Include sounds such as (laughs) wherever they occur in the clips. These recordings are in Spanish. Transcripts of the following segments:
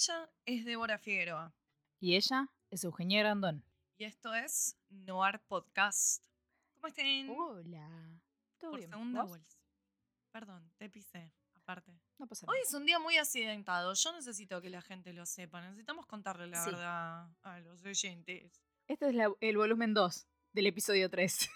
Ella es Débora Figueroa Y ella es Eugenia Grandón. y esto es Noir Podcast. ¿Cómo estén? Hola. ¿Todo Por bien? segunda ¿Vos? vuelta. Perdón, te pisé, aparte. No pasa Hoy nada. es un día muy accidentado. Yo necesito que la gente lo sepa. Necesitamos contarle la Sí. verdad a los oyentes. Este es la- el volumen 2 del episodio 3.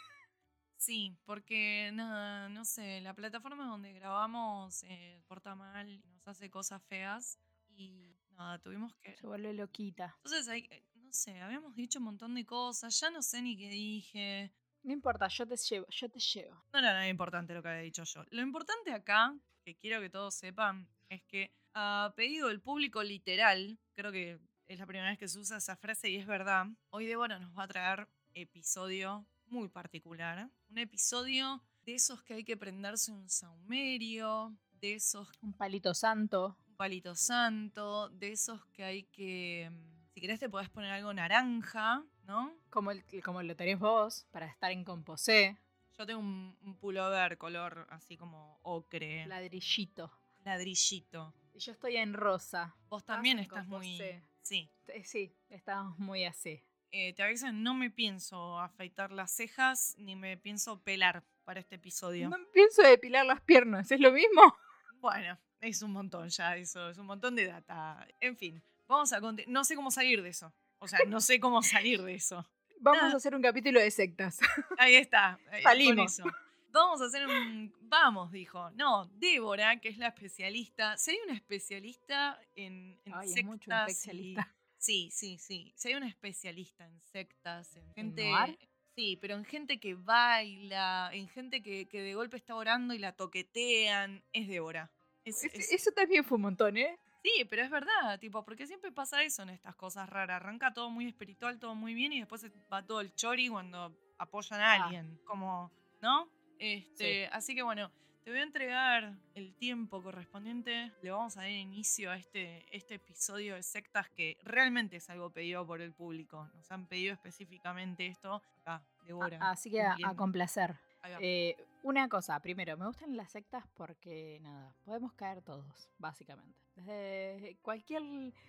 Sí, porque nada, no sé, la plataforma donde grabamos eh, porta mal, y nos hace cosas feas y nada, tuvimos que... Se vuelve loquita. Entonces, hay, eh, no sé, habíamos dicho un montón de cosas, ya no sé ni qué dije. No importa, yo te llevo, yo te llevo. No era nada importante lo que había dicho yo. Lo importante acá, que quiero que todos sepan, es que a pedido del público literal, creo que es la primera vez que se usa esa frase y es verdad, hoy Débora nos va a traer episodio muy particular. Un episodio de esos que hay que prenderse un saumerio, de esos Un palito santo. Un palito santo, de esos que hay que... mm, Si querés te podés poner algo naranja, ¿no? Como, el, como lo tenés vos, para estar en composé. Yo tengo un, un pullover color así como ocre, Ladrillito. ladrillito. Y yo estoy en rosa. Vos también estás muy... Sí. Eh, Sí, estamos muy así. Eh, te aviso, no me pienso afeitar las cejas ni me pienso pelar para este episodio. No pienso depilar las piernas, ¿es lo mismo? Bueno, es un montón ya eso, es un montón de data. En fin, vamos a... No sé cómo salir de eso. O sea, no sé cómo salir de eso. Vamos a hacer un capítulo de sectas. (laughs) Ahí está. eh, con Salimos. eso. Vamos a hacer un... Vamos, dijo. No, Débora, que es la especialista. Si hay una especialista en, en Ay, es sectas mucho un y- especialista. Sí, sí, sí. Si hay una especialista en sectas, en gente... noir? Sí, pero en gente que baila, en gente que, que de golpe está orando y la toquetean, es Débora. Es- Es- es- Eso también fue un montón, ¿eh? Sí, pero es verdad, tipo, porque siempre pasa eso en estas cosas raras. Arranca todo muy espiritual, todo muy bien y después va todo el chori cuando apoyan a Ah. alguien. Como, ¿no? Este, Así que bueno, te voy a entregar el tiempo correspondiente. Le vamos a dar inicio a este, este episodio de sectas que realmente es algo pedido por el público. Nos han pedido específicamente esto. Acá, Débora. A- Así que a, complacer. Eh, una cosa, primero, me gustan las sectas porque, nada, podemos caer todos, básicamente. Desde cualquier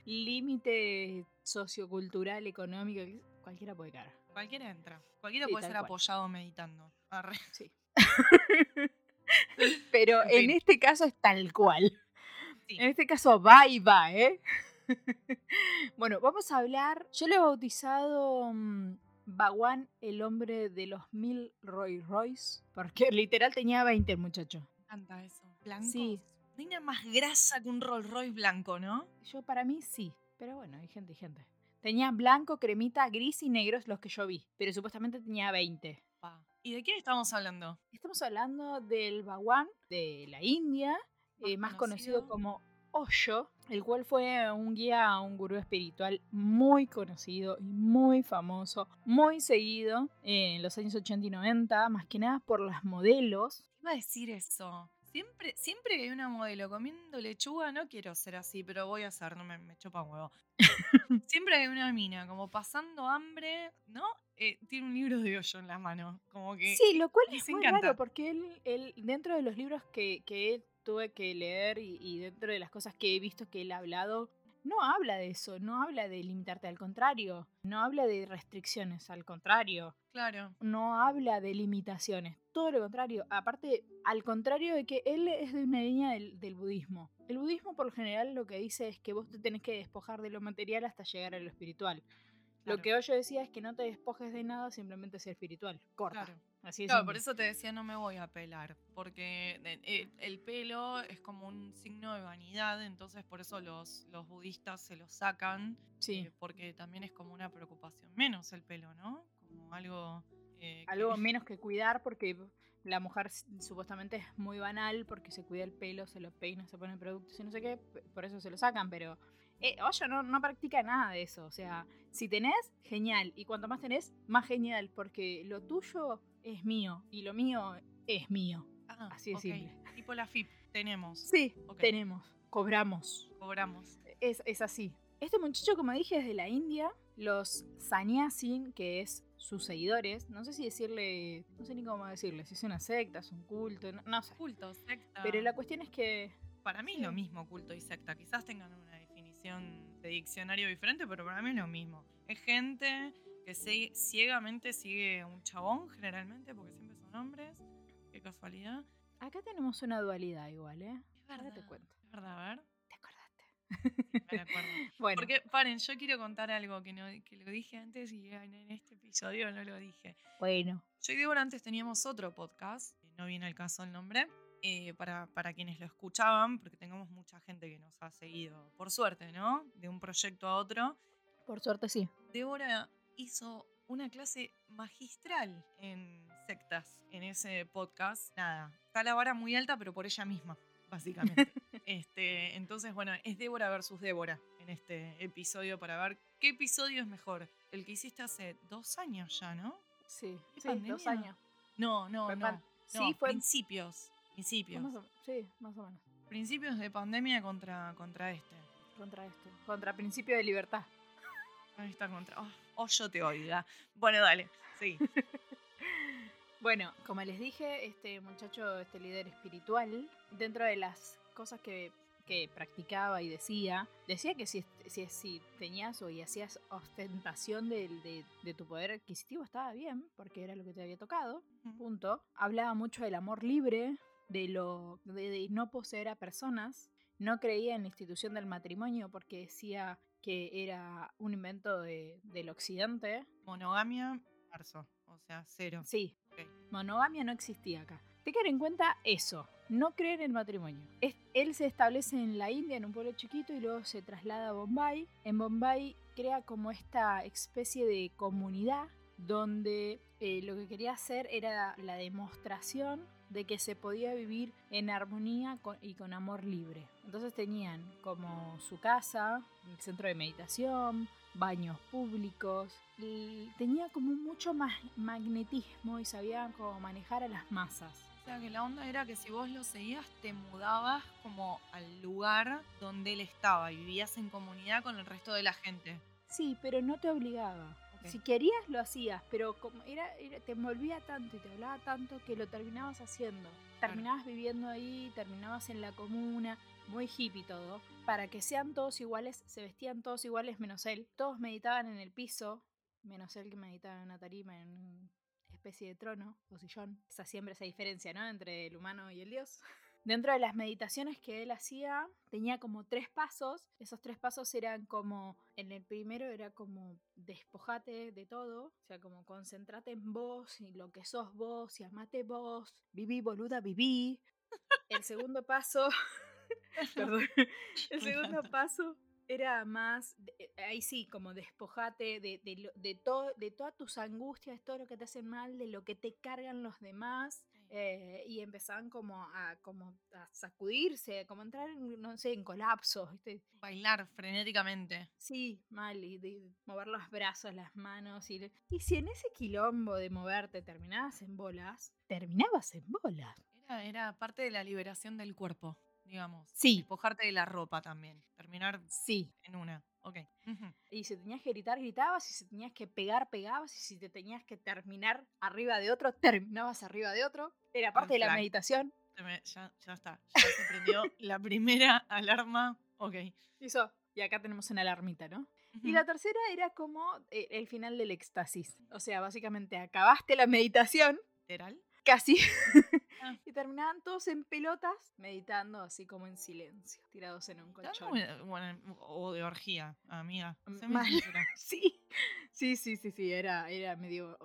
límite sociocultural, económico, cualquiera puede caer. Cualquiera entra. Cualquiera sí, puede ser cual. apoyado meditando. Arre. Sí. (laughs) Pero En este caso es tal cual. Sí. En este caso va y va, ¿eh? (laughs) bueno, vamos a hablar. Yo le he bautizado mm, Baguán, el hombre de los mil Roy Royce. Porque (laughs) literal tenía 20 el muchacho. Me encanta eso. Blanco. Sí. No hay nada más grasa que un Rolls Royce blanco, ¿no? Yo para mí sí. Pero bueno, hay gente y gente. Tenía blanco, cremita, gris y negros los que yo vi. Pero supuestamente tenía 20. Pa. ¿Y de quién estamos hablando? Estamos hablando del Bhagwan de la India, eh, más conocido como Osho, el cual fue un guía, un gurú espiritual muy conocido y muy famoso, muy seguido en los años 80 y 90, más que nada por las modelos. Iba a decir eso. Siempre, siempre hay una modelo comiendo lechuga, no quiero ser así, pero voy a hacer, no me, me chupa un huevo. (laughs) siempre hay una mina como pasando hambre, ¿no? Eh, tiene un libro de hoyo en la mano. Como que. Sí, lo cual es muy encanta. raro porque él, él, dentro de los libros que, que él tuve que leer y, y dentro de las cosas que he visto que él ha hablado, no habla de eso, no habla de limitarte, al contrario, no habla de restricciones, al contrario, Claro. no habla de limitaciones, todo lo contrario, aparte, al contrario de que él es de una línea del, del budismo. El budismo por lo general lo que dice es que vos te tenés que despojar de lo material hasta llegar a lo espiritual. Claro. Lo que yo decía es que no te despojes de nada, simplemente ser espiritual. Corta. Claro. Así Claro, simple. por eso te decía no me voy a pelar, porque de- el, el pelo es como un signo de vanidad, entonces por eso los, los budistas se lo sacan, Sí. eh, porque también es como una preocupación menos el pelo, ¿no? Como algo... eh, que- Algo menos que cuidar porque la mujer supuestamente es muy banal porque se cuida el pelo, se lo peina, se pone productos y no sé qué, por eso se lo sacan, pero Eh, Osho no, no practica nada de eso. O sea, si tenés, genial. Y cuanto más tenés, más genial. Porque lo tuyo es mío y lo mío es mío. Ah, Así de ok. simple. Tipo la FIP, tenemos. Sí, tenemos. Cobramos. Cobramos. Es, es así. Este muchacho, como dije, es de la India. Los sannyasin, que es sus seguidores, no sé si decirle, no sé ni cómo decirle, si es una secta, es un culto, no, no sé. Culto, secta. Pero la cuestión es que Para mí es lo mismo culto y secta. Quizás tengan una definición de diccionario diferente, pero para mí es lo mismo. Es gente que se- ciegamente sigue un chabón, generalmente, porque siempre son hombres. Qué casualidad. acá tenemos una dualidad igual, ¿eh? Es Ahora verdad. te cuento. Es verdad, a ver. ¿Te acordaste? Me acuerdo. (laughs) Bueno, Porque, paren, yo quiero contar algo que, no, que lo dije antes y en en este episodio no lo dije. bueno. Yo y Débora antes teníamos otro podcast, no viene al caso el nombre, eh, para, para quienes lo escuchaban, porque tengamos mucha gente que nos ha seguido, por suerte, ¿no? De un proyecto a otro. Por suerte sí. Débora hizo una clase magistral en sectas en ese podcast. Nada, está la vara muy alta, pero por ella misma, básicamente. (laughs) este, entonces, bueno, es Débora versus Débora en este episodio para ver qué episodio es mejor. El que hiciste hace dos años ya, ¿no? Sí, ¿Qué sí, dos años. No, no, Fue no. sí, fue principios. Principios. más o- sí, más o menos. Principios de pandemia contra, contra este. Contra esto. Contra principio de libertad. Ahí está contra. Oh, oh, yo te oiga. Bueno, dale. Sí. (laughs) Bueno, como les dije, este muchacho, este líder espiritual, dentro de las cosas que, que practicaba y decía, decía que si, si, si tenías o y hacías ostentación de, de tu poder adquisitivo estaba bien, porque era lo que te había tocado, punto. Hablaba mucho del amor libre, de, lo, de, de no poseer a personas, no creía en la institución del matrimonio porque decía que era un invento de- del occidente. Monogamia, marzo. O sea, cero. Sí. Monogamia no existía acá. Tener en cuenta eso, no creer en el matrimonio. Es- él se establece en la India, en un pueblo chiquito, y luego se traslada a Bombay. En Bombay crea como esta especie de comunidad donde eh, lo que quería hacer era la demostración de que se podía vivir en armonía con- y con amor libre. Entonces tenían como su casa, el centro de meditación, baños públicos, y tenía como mucho más magnetismo y sabían cómo manejar a las masas. O sea, que la onda era que si vos lo seguías, te mudabas como al lugar donde él estaba y vivías en comunidad con el resto de la gente. Sí, pero no te obligaba. Si querías lo hacías, pero como era, era- te envolvía tanto y te hablaba tanto que lo terminabas haciendo. Terminabas viviendo ahí, terminabas en la comuna, muy hippie todo. Para que sean todos iguales, se vestían todos iguales menos él. Todos meditaban en el piso, menos él que meditaba en una tarima, en una especie de trono o sillón. Esa siempre esa diferencia, ¿no? Entre el humano y el dios. Dentro de las meditaciones que él hacía, tenía como tres pasos. Esos tres pasos eran como, en el primero era como despojate de todo, o sea, como concentrate en vos y lo que sos vos y amate vos, viví boluda, viví. El segundo paso, (laughs) perdón, (laughs) el segundo paso era más, de- eh, ahí sí, como despojate de, de, de, todo, de todas tus angustias, todo lo que te hacen mal, de lo que te cargan los demás. Eh, y empezaban como a, como a sacudirse, como a entrar, en, no sé, en colapsos, ¿viste? Bailar frenéticamente. Sí, mal, y de mover los brazos, las manos. Y, y si en ese quilombo de moverte terminabas en bolas, terminabas en bolas. Era, era parte de la liberación del cuerpo, digamos. Sí. Despojarte de la ropa también. Terminar Sí. en una. Ok. Y si tenías que gritar, gritabas. Y si tenías que pegar, pegabas. Y si te tenías que terminar arriba de otro, terminabas arriba de otro. Era parte de la meditación. Ya, ya está. Ya se prendió (laughs) la primera alarma. Ok. Hizo. Y acá tenemos una alarmita, ¿no? Y la tercera era como eh, el final del éxtasis. O sea, básicamente acabaste la meditación, ¿Literal? casi. (laughs) Ah. y terminaban todos en pelotas, meditando así como en silencio, tirados en un colchón. muy- bueno, o de orgía, amiga. Mal. (laughs) Sí, sí, sí, sí, sí, era, era medio,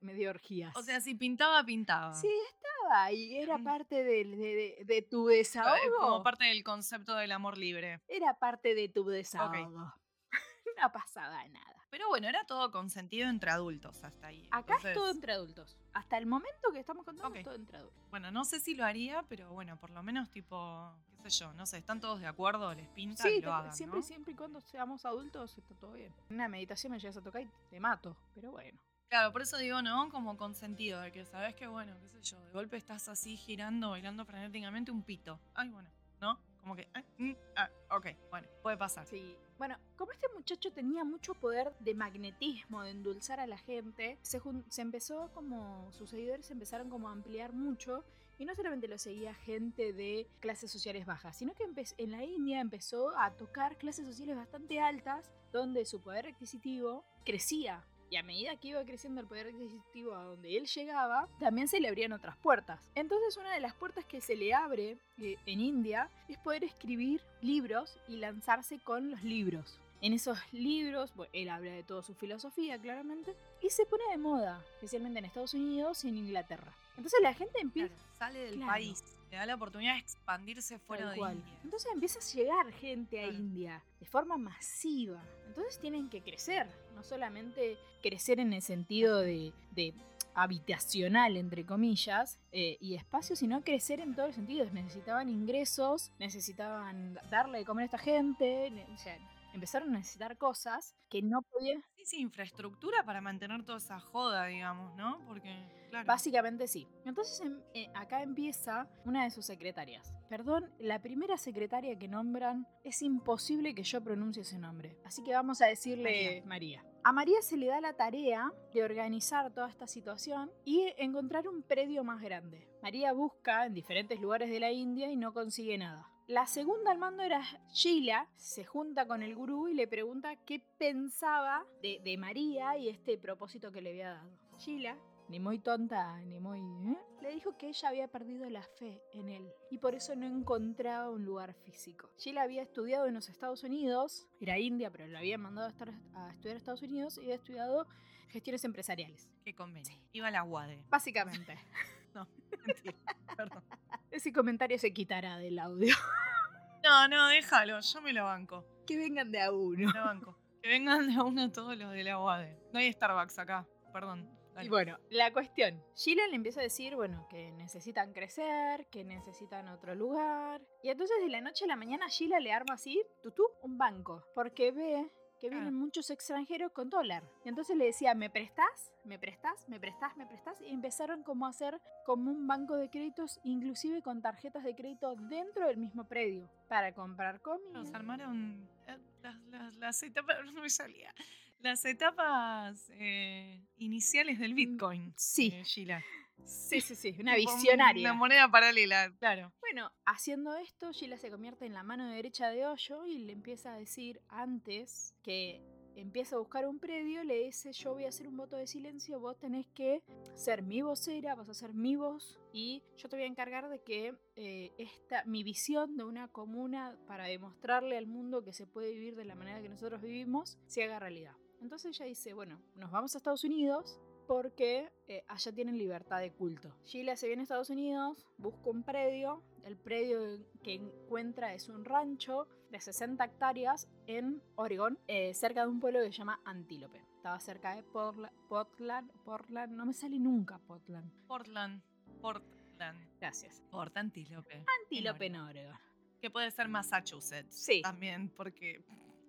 medio orgías. O sea, si pintaba, pintaba. sí, estaba y era parte de- de tu Eh, desahogo. Como parte del concepto del amor libre. Era parte de tu desahogo. (laughs) no pasaba nada. Pero bueno, era todo consentido entre adultos hasta ahí. Acá es todo Entonces, entre adultos. Hasta el momento que estamos contando Ok. es todo entre adultos. Bueno, no sé si lo haría, pero bueno, por lo menos tipo, qué sé yo, no sé, están todos de acuerdo, les pinta Sí, te- lo hagan, siempre, ¿no? siempre y cuando seamos adultos está todo bien. En una meditación me llegas a tocar y te mato, pero bueno. Claro, por eso digo, ¿no? Como consentido, de que sabes que, bueno, qué sé yo, de golpe estás así girando, bailando frenéticamente un pito. Ay, bueno, ¿no? Como que, ah, mm, ah, ok, bueno, puede pasar. Sí. Bueno, como este muchacho tenía mucho poder de magnetismo, de endulzar a la gente, se, empezó como, sus seguidores se empezaron como a ampliar mucho y no solamente lo seguía gente de clases sociales bajas, sino que en la India empezó a tocar clases sociales bastante altas, donde su poder adquisitivo crecía. Y a medida que iba creciendo el poder adquisitivo a donde él llegaba, también se le abrían otras puertas. Entonces una de las puertas que se le abre eh, en India es poder escribir libros y lanzarse con los libros. En esos libros, bueno, él habla de toda su filosofía, claramente, y se pone de moda, especialmente en Estados Unidos y en Inglaterra. Entonces la gente empieza... Claro, sale del Claro. país, le da la oportunidad de expandirse fuera Tal de cual. India. Entonces empieza a llegar gente a Claro. India de forma masiva. Entonces tienen que crecer, no solamente crecer en el sentido de, de habitacional, entre comillas, eh, y espacio, sino crecer en todos los sentidos. Necesitaban ingresos, necesitaban darle de comer a esta gente, ne- o sea, empezaron a necesitar cosas que no podían... Sí, sí, infraestructura para mantener toda esa joda, digamos, ¿no? Porque, claro. Básicamente sí. Entonces em- eh, acá empieza una de sus secretarias. Perdón, la primera secretaria que nombran es imposible que yo pronuncie ese nombre. Así que vamos a decirle María. A María se le da la tarea de organizar toda esta situación y encontrar un predio más grande. María busca en diferentes lugares de la India y no consigue nada. La segunda al mando era Sheila, se junta con el gurú y le pregunta qué pensaba de, de María y este propósito que le había dado. Sheila, ni muy tonta, ni muy... ¿eh? Le dijo que ella había perdido la fe en él y por eso no encontraba un lugar físico. Sheila había estudiado en los Estados Unidos, era india, pero la habían mandado a, estar- a estudiar a Estados Unidos y había estudiado gestiones empresariales. Qué convenio. Iba a la UADE. Básicamente. (laughs) Mentira, perdón. Ese comentario se quitará del audio. No, no, déjalo, yo me lo banco. que vengan de a uno. Me lo banco. Que vengan de a uno todos los de la UADE. No hay Starbucks acá, perdón. Dale. Y bueno, la cuestión. Sheila le empieza a decir, bueno, que necesitan crecer, que necesitan otro lugar. Y entonces de la noche a la mañana Sheila le arma así, tutú, un banco. Porque ve que vienen Ah. muchos extranjeros con dólar. Y entonces le decía, ¿me prestás? ¿Me prestás? ¿Me prestás? ¿Me prestás? Y empezaron como a hacer como un banco de créditos, inclusive con tarjetas de crédito dentro del mismo predio. Para comprar comida. Nos armaron eh, las, las- las (laughs) no me salía. Las etapas eh, iniciales del Bitcoin. sí. eh, Sheila. Sí, sí, sí, una (laughs) visionaria. Una moneda paralela, claro. Bueno, haciendo esto, Sheila se convierte en la mano derecha de Hoyo y le empieza a decir antes que empieza a buscar un predio, le dice yo voy a hacer un voto de silencio, vos tenés que ser mi vocera, vas a ser mi voz y yo te voy a encargar de que eh, esta, mi visión de una comuna para demostrarle al mundo que se puede vivir de la manera que nosotros vivimos se haga realidad. Entonces ella dice, bueno, nos vamos a Estados Unidos, porque eh, allá tienen libertad de culto. Sheila se viene a Estados Unidos, busca un predio, el predio que encuentra es un rancho de 60 hectáreas en Oregón, eh, cerca de un pueblo que se llama Antílope. Estaba cerca de Portla- Portland, Portland, no me sale nunca Portland. Portland. Portland. Gracias. Port Antílope. Antílope en Oregón. Que puede ser Massachusetts. Sí. También, porque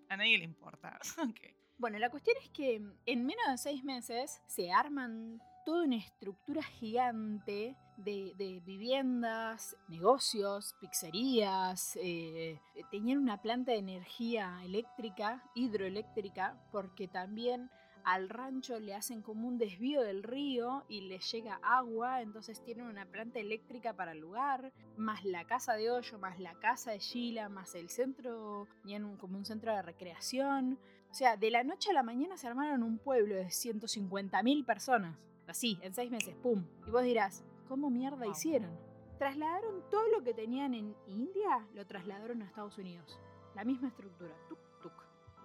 a nadie le importa. (laughs) Ok. Bueno, la cuestión es que en menos de seis meses se arman toda una estructura gigante de, viviendas, negocios, pizzerías. eh, tenían una planta de energía eléctrica, hidroeléctrica, porque también al rancho le hacen como un desvío del río y le llega agua, entonces tienen una planta eléctrica para el lugar, más la casa de hoyo, más la casa de Sheila, más el centro, un- como un centro de recreación. O sea, de la noche a la mañana se armaron un pueblo de 150.000 personas. Así, en seis meses, ¡pum! Y vos dirás, ¿cómo mierda Wow. hicieron? Trasladaron todo lo que tenían en India, lo trasladaron a Estados Unidos. La misma estructura, tuk, tuk.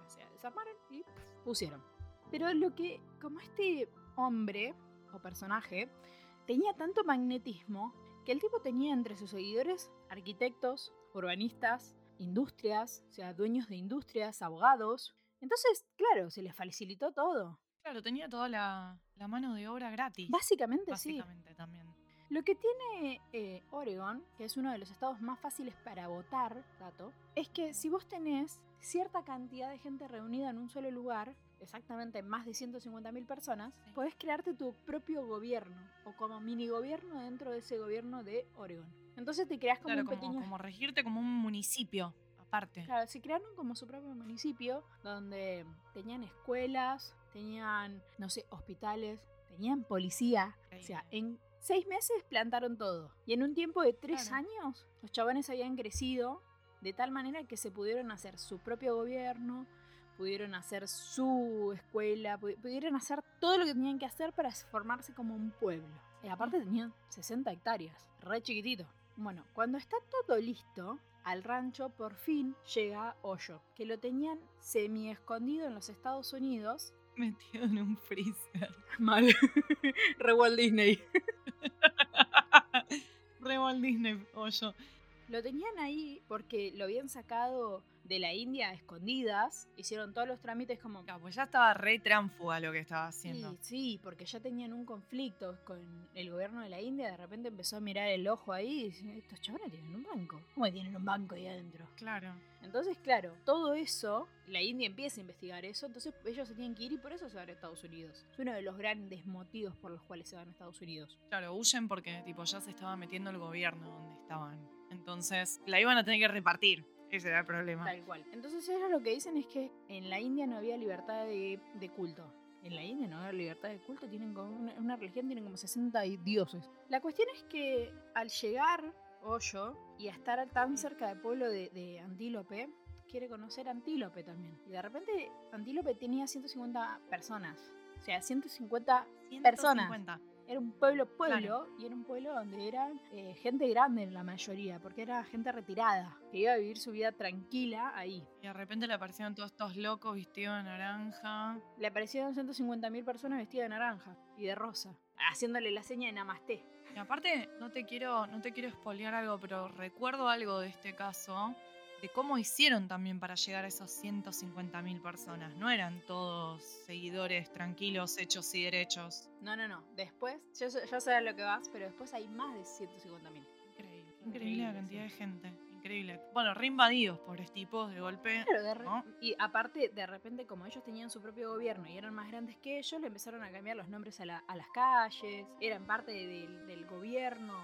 O sea, desarmaron y pusieron. Pero lo que, como este hombre o personaje tenía tanto magnetismo que el tipo tenía entre sus seguidores arquitectos, urbanistas, industrias, o sea, dueños de industrias, abogados. Entonces, claro, se les facilitó todo. Claro, tenía toda la, la mano de obra gratis. Básicamente, Básicamente también. Lo que tiene eh, Oregon, que es uno de los estados más fáciles para votar, dato, es que si vos tenés cierta cantidad de gente reunida en un solo lugar, exactamente más de 150.000 personas, Sí. podés crearte tu propio gobierno o como mini gobierno dentro de ese gobierno de Oregon. Entonces te creas como Claro, un como, pequeño como regirte como un municipio aparte. Claro, se crearon como su propio municipio donde tenían escuelas, tenían, no sé, hospitales, tenían policía. O sea, en seis meses plantaron todo. Y en un tiempo de tres Claro. años, los chabones habían crecido de tal manera que se pudieron hacer su propio gobierno, pudieron hacer su escuela, pu- pudieron hacer todo lo que tenían que hacer para formarse como un pueblo. Y aparte tenían 60 hectáreas, re chiquitito. Bueno, cuando está todo listo, al rancho por fin llega Hoyo, que lo tenían semi escondido en los Estados Unidos. (laughs) Metido en un freezer. Mal. (laughs) Re Walt Disney. (laughs) Re Walt Disney, hoyo. Lo tenían ahí porque lo habían sacado de la India escondidas. Hicieron todos los trámites como... Claro, pues ya estaba re tránfuga lo que estaba haciendo. Sí, sí, porque ya tenían un conflicto con el gobierno de la India. De repente empezó a mirar el ojo ahí y dice, estos chavales tienen un banco. ¿Cómo que tienen un banco ahí adentro? Claro. Entonces, claro, todo eso, la India empieza a investigar eso, entonces ellos se tienen que ir y por eso se van a Estados Unidos. Es uno de los grandes motivos por los cuales se van a Estados Unidos. Claro, huyen porque tipo ya se estaba metiendo el gobierno donde estaban. Entonces, la iban a tener que repartir. Ese era el problema. Tal cual. Entonces ellos lo que dicen es que en la India no había libertad de, de culto. En la India no había libertad de culto, tienen como una, una religión tienen como 60 dioses. La cuestión es que al llegar Hoyo y a estar tan cerca del pueblo de, de Antílope, quiere conocer Antílope también. Y de repente Antílope tenía 150 personas. O sea, 150 personas. 150. Era un pueblo pueblo y era un pueblo donde eran eh, gente grande en la mayoría, porque era gente retirada, que iba a vivir su vida tranquila ahí. Y de repente le aparecieron todos estos locos vestidos de naranja. Le aparecieron 150.000 personas vestidas de naranja y de rosa, haciéndole la seña de Namaste. Y aparte, no te quiero, no te quiero spoilear algo, pero recuerdo algo de este caso, de cómo hicieron también para llegar a esos 150.000 personas. No eran todos seguidores tranquilos, hechos y derechos. No, no, no. Después, yo, sé- yo sé a lo que vas, pero después hay más de 150.000. Increíble. Increíble, Increíble la cantidad sí. de gente. Increíble. Bueno, reinvadidos, pobres tipos, de golpe. Claro, de re- ¿No? y aparte, de repente, como ellos tenían su propio gobierno y eran más grandes que ellos, le empezaron a cambiar los nombres a, la- a las calles, eran parte del gobierno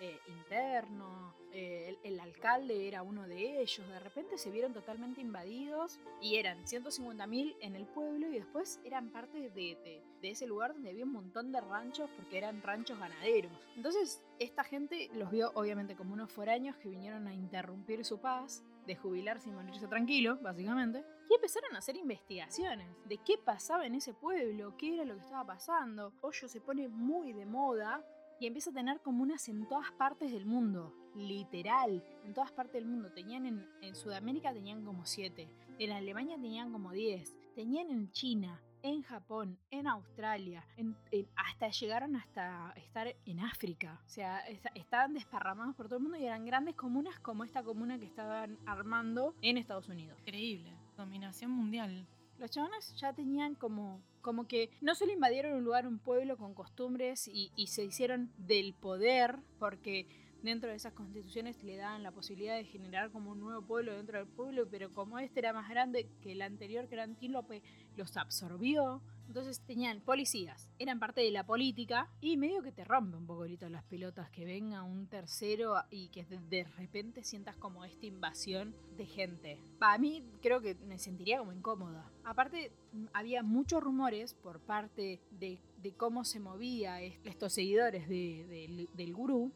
eh, interno, eh, el, el alcalde era uno de ellos, de repente se vieron totalmente invadidos y eran 150.000 en el pueblo y después eran parte de, de- de ese lugar donde había un montón de ranchos porque eran ranchos ganaderos. Entonces, esta gente los vio obviamente como unos foráneos que vinieron a interrumpir su paz de jubilarse y morirse tranquilo, básicamente. Y empezaron a hacer investigaciones de qué pasaba en ese pueblo, qué era lo que estaba pasando. Hoyo se pone muy de moda y empieza a tener comunas en todas partes del mundo. Literal, en todas partes del mundo. Tenían en, en Sudamérica tenían como 7, en Alemania tenían como 10, tenían en China, en Japón, en Australia, en- en- hasta llegaron hasta estar en África. O sea, esta- estaban desparramados por todo el mundo y eran grandes comunas como esta comuna que estaban armando en Estados Unidos. Increíble. Dominación mundial. Los chabones ya tenían como, como que no solo invadieron un lugar, un pueblo con costumbres y, y se hicieron del poder, porque dentro de esas constituciones le daban la posibilidad de generar como un nuevo pueblo dentro del pueblo, pero como este era más grande que el anterior, que era Antílope, los absorbió. Entonces tenían policías, eran parte de la política y medio que te rompe un poquito las pelotas que venga un tercero y que de, de repente sientas como esta invasión de gente. Va, a mí creo que me sentiría como incómoda. Aparte, había muchos rumores por parte de, de cómo se movía est- estos seguidores de- del- del gurú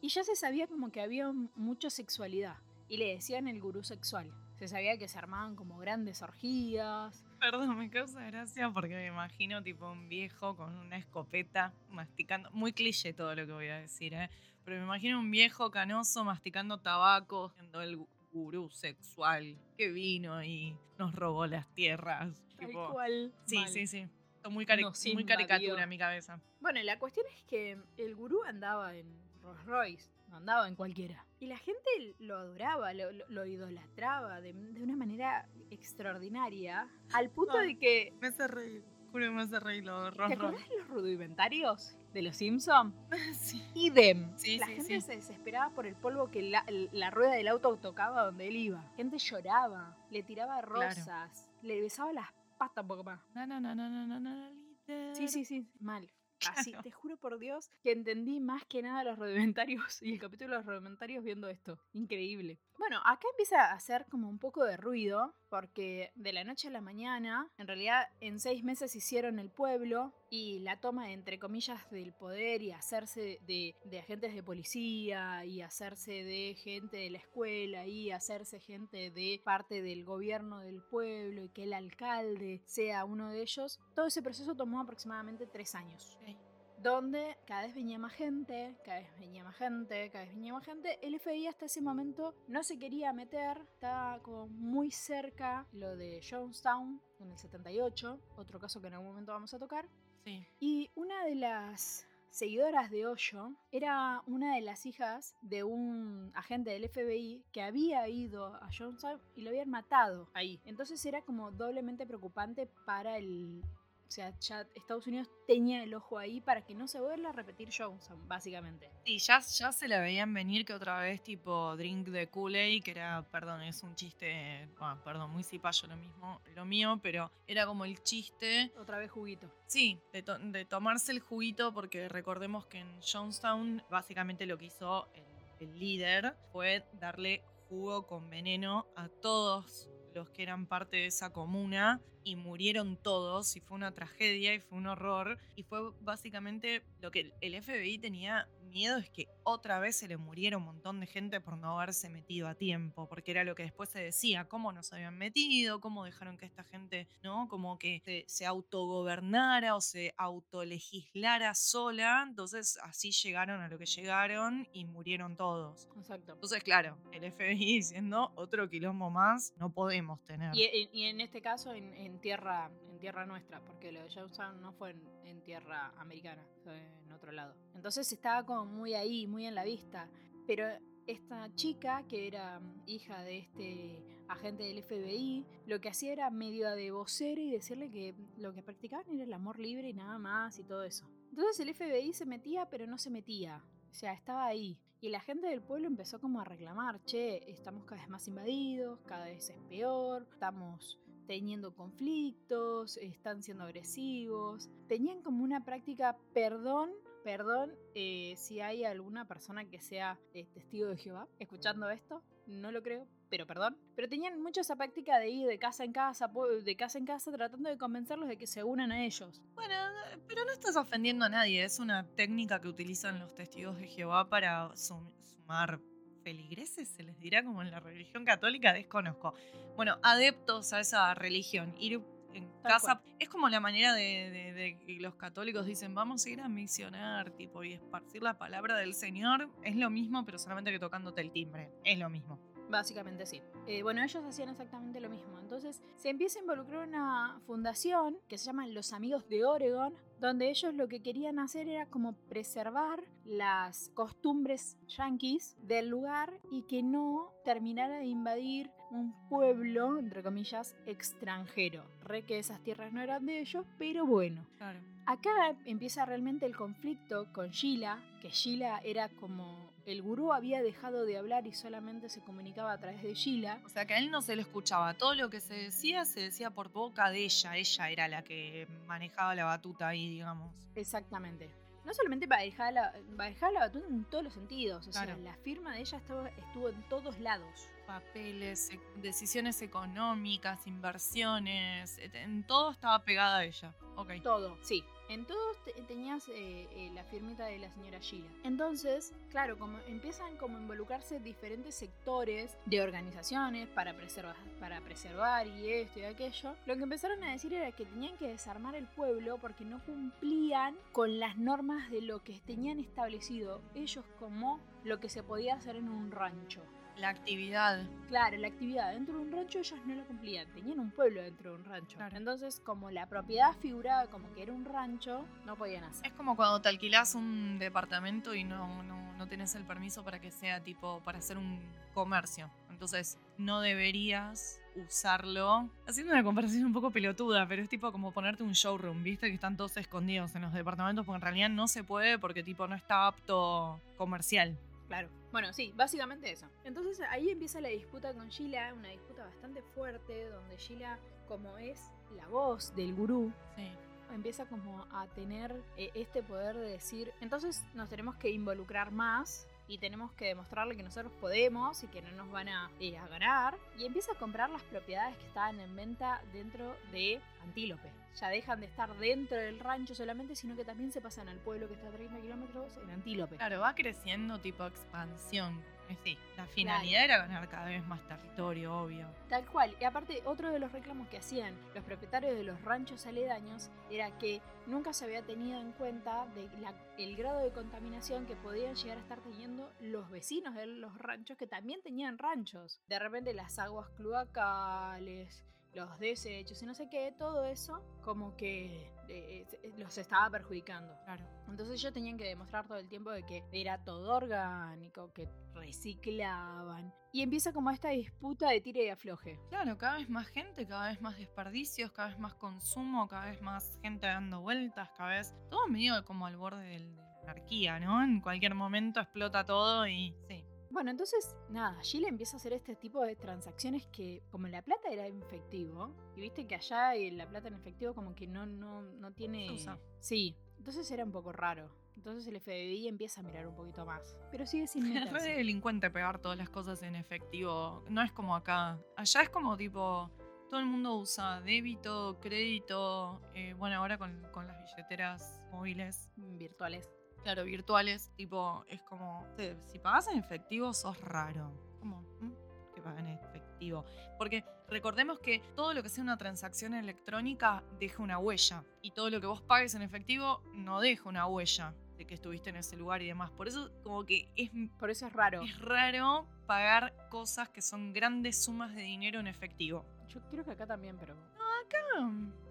y ya se sabía como que había mucha sexualidad y le decían el gurú sexual. Se sabía que se armaban como grandes orgías, Perdón, me causa gracia porque me imagino tipo un viejo con una escopeta masticando. Muy cliché todo lo que voy a decir, ¿eh? Pero me imagino un viejo canoso masticando tabaco, siendo el gu- gurú sexual que vino y nos robó las tierras. tal tipo. cual. Sí, mal. sí, sí. Muy, cari- muy caricatura en mi cabeza. Bueno, la cuestión es que el gurú andaba en Rolls Royce. no andaba en cualquiera. Y la gente lo adoraba, lo, lo- lo idolatraba de, de una manera extraordinaria, al punto de que... Me hace reír. Juro, me hace reír lo ¿Te ron, ron. acordás de los rudimentarios de los Simpsons? Sí. Idem. Sí, la sí, gente sí. se desesperaba por el polvo que la, la rueda del auto tocaba donde él iba. Gente lloraba, le tiraba rosas, le besaba las patas un poco más. Na, na, na, na, na, na, líder. Sí, sí, sí, mal. Así, (laughs) te juro por Dios que entendí más que nada los rudimentarios (laughs) y el capítulo de los rudimentarios viendo esto. Increíble. Bueno, acá empieza a hacer como un poco de ruido porque de la noche a la mañana, en realidad en seis meses hicieron el pueblo y la toma entre comillas del poder y hacerse de, agentes de policía y hacerse de gente de la escuela y hacerse gente de parte del gobierno del pueblo y que el alcalde sea uno de ellos, todo ese proceso tomó aproximadamente tres años. Donde cada vez venía más gente, cada vez venía más gente, cada vez venía más gente. El FBI hasta ese momento no se quería meter, estaba como muy cerca lo de Jonestown en el 78, otro caso que en algún momento vamos a tocar. Sí. Y una de las seguidoras de Hoyo era una de las hijas de un agente del FBI que había ido a Jonestown y lo habían matado ahí. Entonces era como doblemente preocupante para el... O sea, ya Estados Unidos tenía el ojo ahí para que no se vuelva a repetir Jonestown, básicamente. Sí, ya, ya se la veían venir que otra vez tipo drink de Kool-Aid, que era, perdón, es un chiste, bueno, perdón, muy cipayo lo mismo, lo mío, pero era como el chiste, Otra vez juguito. sí, de, to- de tomarse el juguito, porque recordemos que en Jonestown básicamente lo que hizo el, el líder fue darle jugo con veneno a todos los que eran parte de esa comuna y murieron todos y fue una tragedia y fue un horror y fue básicamente lo que el FBI tenía miedo es que otra vez se le muriera un montón de gente por no haberse metido a tiempo, porque era lo que después se decía, cómo no se habían metido, cómo dejaron que esta gente, ¿no? Como que se, se autogobernara o se autolegislara sola, entonces así llegaron a lo que llegaron y murieron todos. Exacto. Entonces, claro, el FBI diciendo otro quilombo más no podemos tener. Y, en este caso en, en tierra en tierra nuestra, porque lo de Jonestown no fue en, en tierra americana, en otro lado. Entonces estaba como muy ahí, muy en la vista. Pero esta chica, que era mm, hija de este agente del FBI, lo que hacía era medio de vocera y decirle que lo que practicaban era el amor libre y nada más y todo eso. Entonces el FBI se metía, pero no se metía. O sea, estaba ahí. Y la gente del pueblo empezó como a reclamar, che, estamos cada vez más invadidos, cada vez es peor, estamos teniendo conflictos, están siendo agresivos. Tenían como una práctica, perdón, perdón, eh, si hay alguna persona que sea eh, testigo de Jehová escuchando esto, no lo creo, pero perdón. Pero tenían mucho esa práctica de ir de casa en casa, de casa en casa, tratando de convencerlos de que se unan a ellos. Bueno, pero no estás ofendiendo a nadie, es una técnica que utilizan los testigos de Jehová para sum- sumar feligreses, se les dirá como en la religión católica, desconozco. Bueno, adeptos a esa religión, ir en Tal casa, es como la manera de, de- de que los católicos dicen, vamos a ir a misionar, tipo, y esparcir la palabra del Señor, es lo mismo, pero solamente que tocándote el timbre, es lo mismo. Básicamente sí. Eh, bueno, ellos hacían exactamente lo mismo. Entonces se empieza a involucrar una fundación que se llama Los Amigos de Oregon, donde ellos lo que querían hacer era como preservar las costumbres yanquis del lugar y que no terminara de invadir un pueblo, entre comillas, extranjero. Re que esas tierras no eran de ellos, pero bueno. Claro. Acá empieza realmente el conflicto con Sheila, que Sheila era como el gurú había dejado de hablar y solamente se comunicaba a través de Sheila. O sea que a él no se lo escuchaba. Todo lo que se decía se decía por boca de ella. Ella era la que manejaba la batuta ahí, digamos. Exactamente. No solamente manejar la, manejar la batuta en todos los sentidos, o Claro. sea, la firma de ella estaba, estuvo en todos lados. Papeles, e- decisiones económicas, inversiones, en todo estaba pegada a ella. Ok. Todo, sí. En todos te- tenías eh, eh, la firmita de la señora Sheila. Entonces, claro, como empiezan como a involucrarse diferentes sectores de organizaciones para preservar, para preservar y esto y aquello, lo que empezaron a decir era que tenían que desarmar el pueblo porque no cumplían con las normas de lo que tenían establecido ellos como lo que se podía hacer en un rancho. La actividad. Claro, la actividad dentro de un rancho ellos no lo cumplían, tenían un pueblo dentro de un rancho. Claro. Entonces, como la propiedad figuraba como que era un rancho, no podían hacer. Es como cuando te alquilás un departamento y no, no, no tenés el permiso para que sea tipo para hacer un comercio. Entonces no deberías usarlo. Haciendo una comparación un poco pelotuda, pero es tipo como ponerte un showroom, ¿viste? Que están todos escondidos en los departamentos porque en realidad no se puede porque tipo no está apto comercial. Claro. Bueno, sí, básicamente eso. Entonces ahí empieza la disputa con Sheila, una disputa bastante fuerte, donde Sheila, como es la voz del gurú, Sí. empieza como a tener eh, este poder de decir, entonces nos tenemos que involucrar más y tenemos que demostrarle que nosotros podemos y que no nos van a, eh, a ganar. Y empieza a comprar las propiedades que estaban en venta dentro de Antílope. Ya dejan de estar dentro del rancho solamente, sino que también se pasan al pueblo que está a 30 kilómetros en Antílope. Claro, va creciendo tipo expansión. Eh, Sí, la finalidad era ganar cada vez más territorio, obvio. Tal cual. Y aparte, otro de los reclamos que hacían los propietarios de los ranchos aledaños era que nunca se había tenido en cuenta de la- el grado de contaminación que podían llegar a estar teniendo los vecinos de los ranchos que también tenían ranchos. De repente las aguas cloacales, los desechos y no sé qué, todo eso como que eh, eh, los estaba perjudicando. Claro. Entonces ellos tenían que demostrar todo el tiempo de que era todo orgánico, que reciclaban. Y empieza como esta disputa de tire y afloje. Claro, cada vez más gente, cada vez más desperdicios, cada vez más consumo, cada vez más gente dando vueltas, cada vez. Todo medio como al borde del- de la anarquía, ¿no? En cualquier momento explota todo y. Sí. Bueno, entonces, nada, Sheila empieza a hacer este tipo de transacciones que, como la plata era en efectivo, y viste que allá eh, la plata en efectivo como que no, no, no tiene... Se usa. Sí, entonces era un poco raro. Entonces el FBI empieza a mirar un poquito más. Pero sigue sin (laughs) Es re delincuente pegar todas las cosas en efectivo. No es como acá. Allá es como tipo. Todo el mundo usa débito, crédito. eh, bueno, ahora con, con las billeteras móviles. Virtuales. Claro, virtuales. Tipo, es como. Si pagas en efectivo, sos raro. Como. ¿mm? Que pagan en efectivo. Porque recordemos que todo lo que sea una transacción electrónica deja una huella. Y todo lo que vos pagues en efectivo no deja una huella de que estuviste en ese lugar y demás. Por eso, como que es Por eso es raro. es raro pagar cosas que son grandes sumas de dinero en efectivo. Yo creo que acá también, pero... Acá,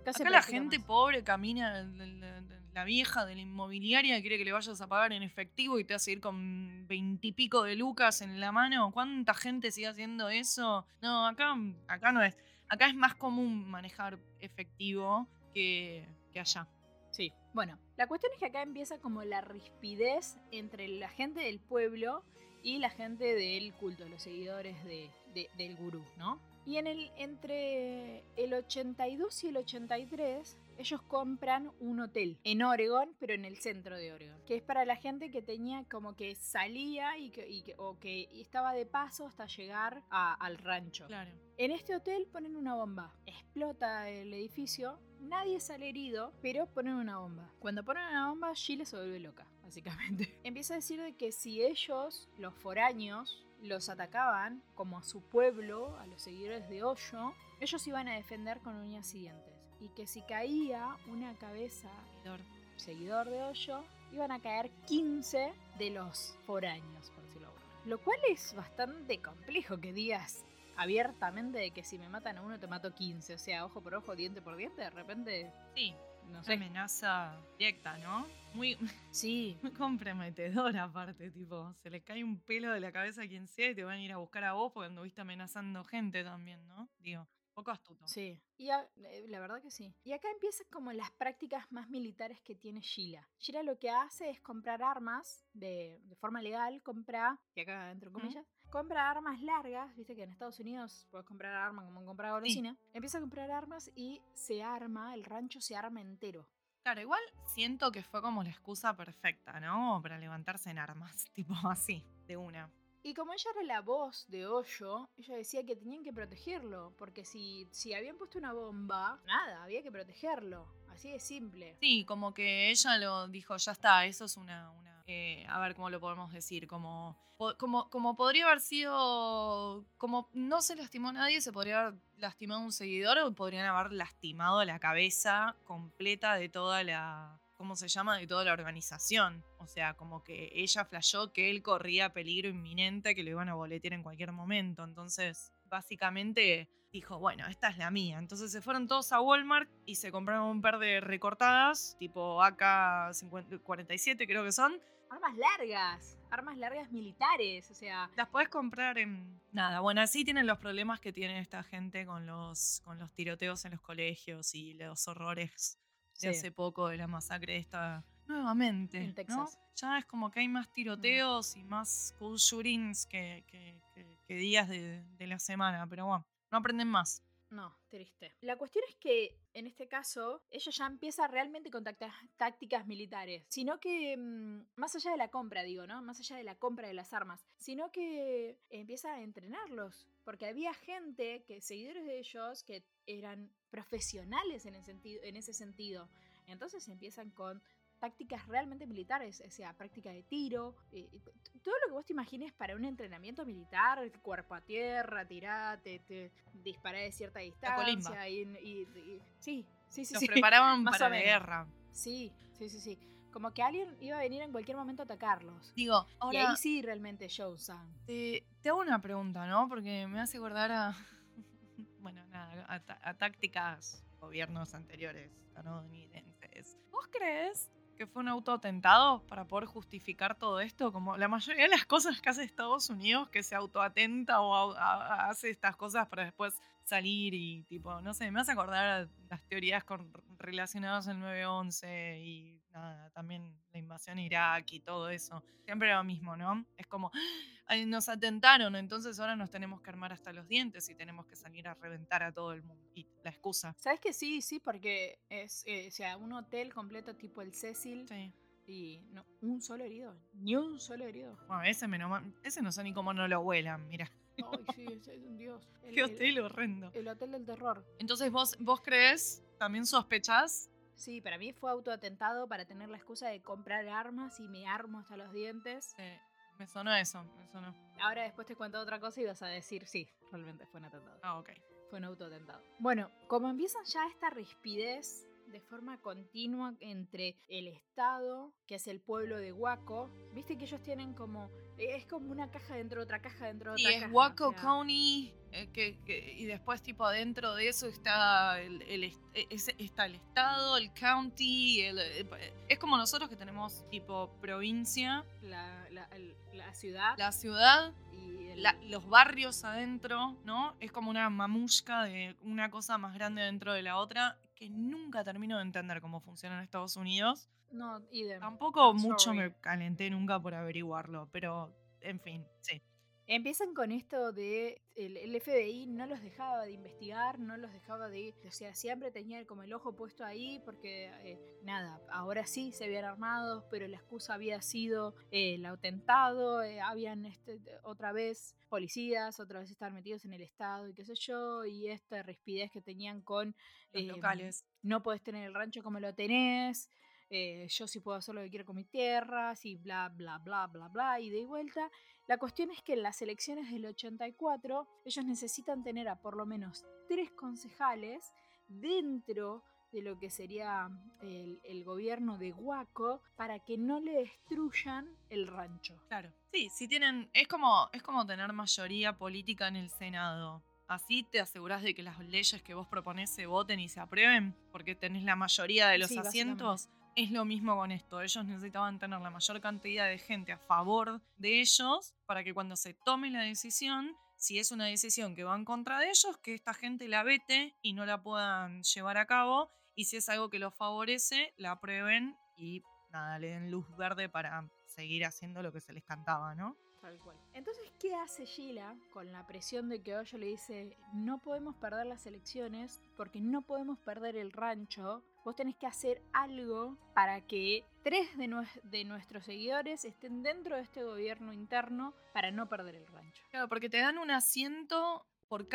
Acá, acá la gente más. pobre camina, la- la vieja de la inmobiliaria quiere que le vayas a pagar en efectivo y te a ir con veintipico de lucas en la mano. ¿Cuánta gente sigue haciendo eso? No, acá, acá no es. Acá es más común manejar efectivo que, que allá. Sí. Bueno, la cuestión es que acá empieza como la rispidez entre la gente del pueblo y la gente del culto, los seguidores de- del gurú, ¿no? Y en el, entre el 82 y el 83, ellos compran un hotel en Oregon, pero en el centro de Oregon, que es para la gente que tenía como que salía y que, y que- o que estaba de paso hasta llegar a- al rancho. Claro. En este hotel ponen una bomba. Explota el edificio. Nadie sale herido, pero ponen una bomba. Cuando ponen una bomba, Sheila se vuelve loca, básicamente. (laughs) Empieza a decir de que si ellos, los foráneos, los atacaban, como a su pueblo, a los seguidores de Hoyo, ellos iban a defender con uñas y dientes. Y que si caía una cabeza Seguidor. seguidor de Hoyo, iban a caer 15 de los foráneos, por decirlo manera. Lo cual es bastante complejo que digas abiertamente de que si me matan a uno te mato 15. O sea, ojo por ojo, diente por diente, de repente, Sí, no sé. amenaza directa, ¿no? Muy, (laughs) Sí, muy comprometedora aparte, tipo, se le cae un pelo de la cabeza a quien sea y te van a ir a buscar a vos porque anduviste amenazando gente también, ¿no? Digo, poco astuto. sí. Y a- eh, la verdad que sí. Y acá empiezan como las prácticas más militares que tiene Sheila. Sheila lo que hace es comprar armas de, de forma legal, compra, y acá entre comillas, compra armas largas, viste que en Estados Unidos puedes comprar armas como comprar golosina. Empieza a comprar armas y se arma, el rancho se arma entero. Claro, igual siento que fue como la excusa perfecta, ¿no? Para levantarse en armas, (laughs) tipo así, de una. Y como ella era la voz de Hoyo, ella decía que tenían que protegerlo, porque si, si habían puesto una bomba, nada, había que protegerlo. Así de simple. Sí, como que ella lo dijo, ya está, eso es una... una eh, a ver cómo lo podemos decir, como, como, como podría haber sido, como no se lastimó nadie, se podría haber lastimado un seguidor o podrían haber lastimado la cabeza completa de toda la ¿cómo se llama? De toda la organización. O sea, como que ella flashó que él corría peligro inminente, que lo iban a boletear en cualquier momento. Entonces, básicamente dijo, bueno, esta es la mía. Entonces se fueron todos a Walmart y se compraron un par de recortadas, tipo AK-47 creo que son. Armas largas, armas largas militares, o sea... Las puedes comprar en... Nada, bueno, así tienen los problemas que tiene esta gente con los, con los tiroteos en los colegios y los horrores de hace poco de la masacre esta nuevamente. En Texas. Ya es como que hay más tiroteos y más school shootings que, días de, de, la semana, pero bueno, no aprenden más. No, triste. La cuestión es que en este caso ella ya empieza realmente con tácticas militares, sino que mm, más allá de la compra, digo, ¿no? Más allá de la compra de las armas, sino que empieza a entrenarlos, porque había gente, que seguidores de ellos, que eran profesionales en, ese sentido. Entonces empiezan con tácticas realmente militares, o sea, práctica de tiro, eh, todo lo que vos te imagines para un entrenamiento militar, cuerpo a tierra, tirate, te, dispará de cierta distancia. Y, sí, sí, sí. Los preparaban (laughs) para la guerra. Sí, sí, sí, sí. Como que alguien iba a venir en cualquier momento a atacarlos. Digo, y ahí sí realmente Joe Te, te hago una pregunta, ¿no? Porque me hace acordar a. (laughs) bueno, nada, a, a tácticas gobiernos anteriores estadounidenses. ¿Vos crees que fue un autoatentado para poder justificar todo esto, como la mayoría de las cosas que hace Estados Unidos, que se autoatenta o hace estas cosas para después salir y tipo, no sé, me hace acordar las teorías con, relacionadas al 9-11 y nada, también la invasión a Irak y todo eso. Siempre lo mismo, ¿no? Es como, (gasps) nos atentaron, entonces ahora nos tenemos que armar hasta los dientes y tenemos que salir a reventar a todo el mundo. Y la excusa. ¿Sabes que sí? Sí, porque es, eh, o sea, un hotel completo tipo el Cecil. Sí. Y no, un solo herido. Ni un solo herido. Bueno, ese, ese no sé ni cómo no lo vuelan, mira. Ay, sí, es un dios. (laughs) Qué hotel horrendo. El hotel del terror. Entonces, ¿vos, vos crees, también sospechás Sí, para mí fue autoatentado para tener la excusa de comprar armas y me armo hasta los dientes. Sí. Me sonó eso, me sonó. Ahora después te cuento otra cosa y vas a decir, sí, realmente fue un atentado. Ah, ok. Fue un autoatentado. Bueno, como empiezan ya esta rispidez de forma continua entre el Estado, que es el pueblo de Waco. Viste que ellos tienen como. Es como una caja dentro de otra caja dentro de otra y es Waco County. Eh, que, y después, tipo, adentro de eso está el, e, está el estado, el county. Eh, es como nosotros que tenemos, tipo, provincia. La, ciudad. La ciudad. Y los barrios adentro, ¿no? Es como una mamushka de una cosa más grande dentro de la otra que nunca termino de entender cómo funciona en Estados Unidos. No, idem. Tampoco mucho me calenté nunca por averiguarlo, pero en fin, sí. Empiezan con esto de el, FBI no los dejaba de investigar, no los dejaba de, o sea, siempre tenía como el ojo puesto ahí porque eh, nada, ahora sí se habían armado, pero la excusa había sido eh, el atentado, eh, habían este, otra vez policías, otra vez estar metidos en el estado y qué sé yo, y esta rispidez que tenían con los locales. No puedes tener el rancho como lo tenés. yo sí puedo hacer lo que quiero con mis tierras y bla, bla, bla, bla, bla, y de vuelta. La cuestión es que en las elecciones del 84 ellos necesitan tener a por lo menos tres concejales dentro de lo que sería el, gobierno de Huaco para que no le destruyan el rancho. Claro. Sí, si tienen. Es como, es como tener mayoría política en el Senado. Así te aseguras de que las leyes que vos proponés se voten y se aprueben, porque tenés la mayoría de los asientos. Es lo mismo con esto. Ellos necesitaban tener la mayor cantidad de gente a favor de ellos para que cuando se tome la decisión, si es una decisión que va en contra de ellos, que esta gente la vete y no la puedan llevar a cabo. Y si es algo que los favorece, la aprueben y nada, le den luz verde para seguir haciendo lo que se les cantaba, ¿no? Tal cual. Entonces, ¿qué hace Sheila con la presión de que Hoyo le dice, no podemos perder las elecciones porque no podemos perder el rancho? Vos tenés que hacer algo para que tres de, nuestros seguidores estén dentro de este gobierno interno para no perder el rancho. Claro, porque te dan un asiento por,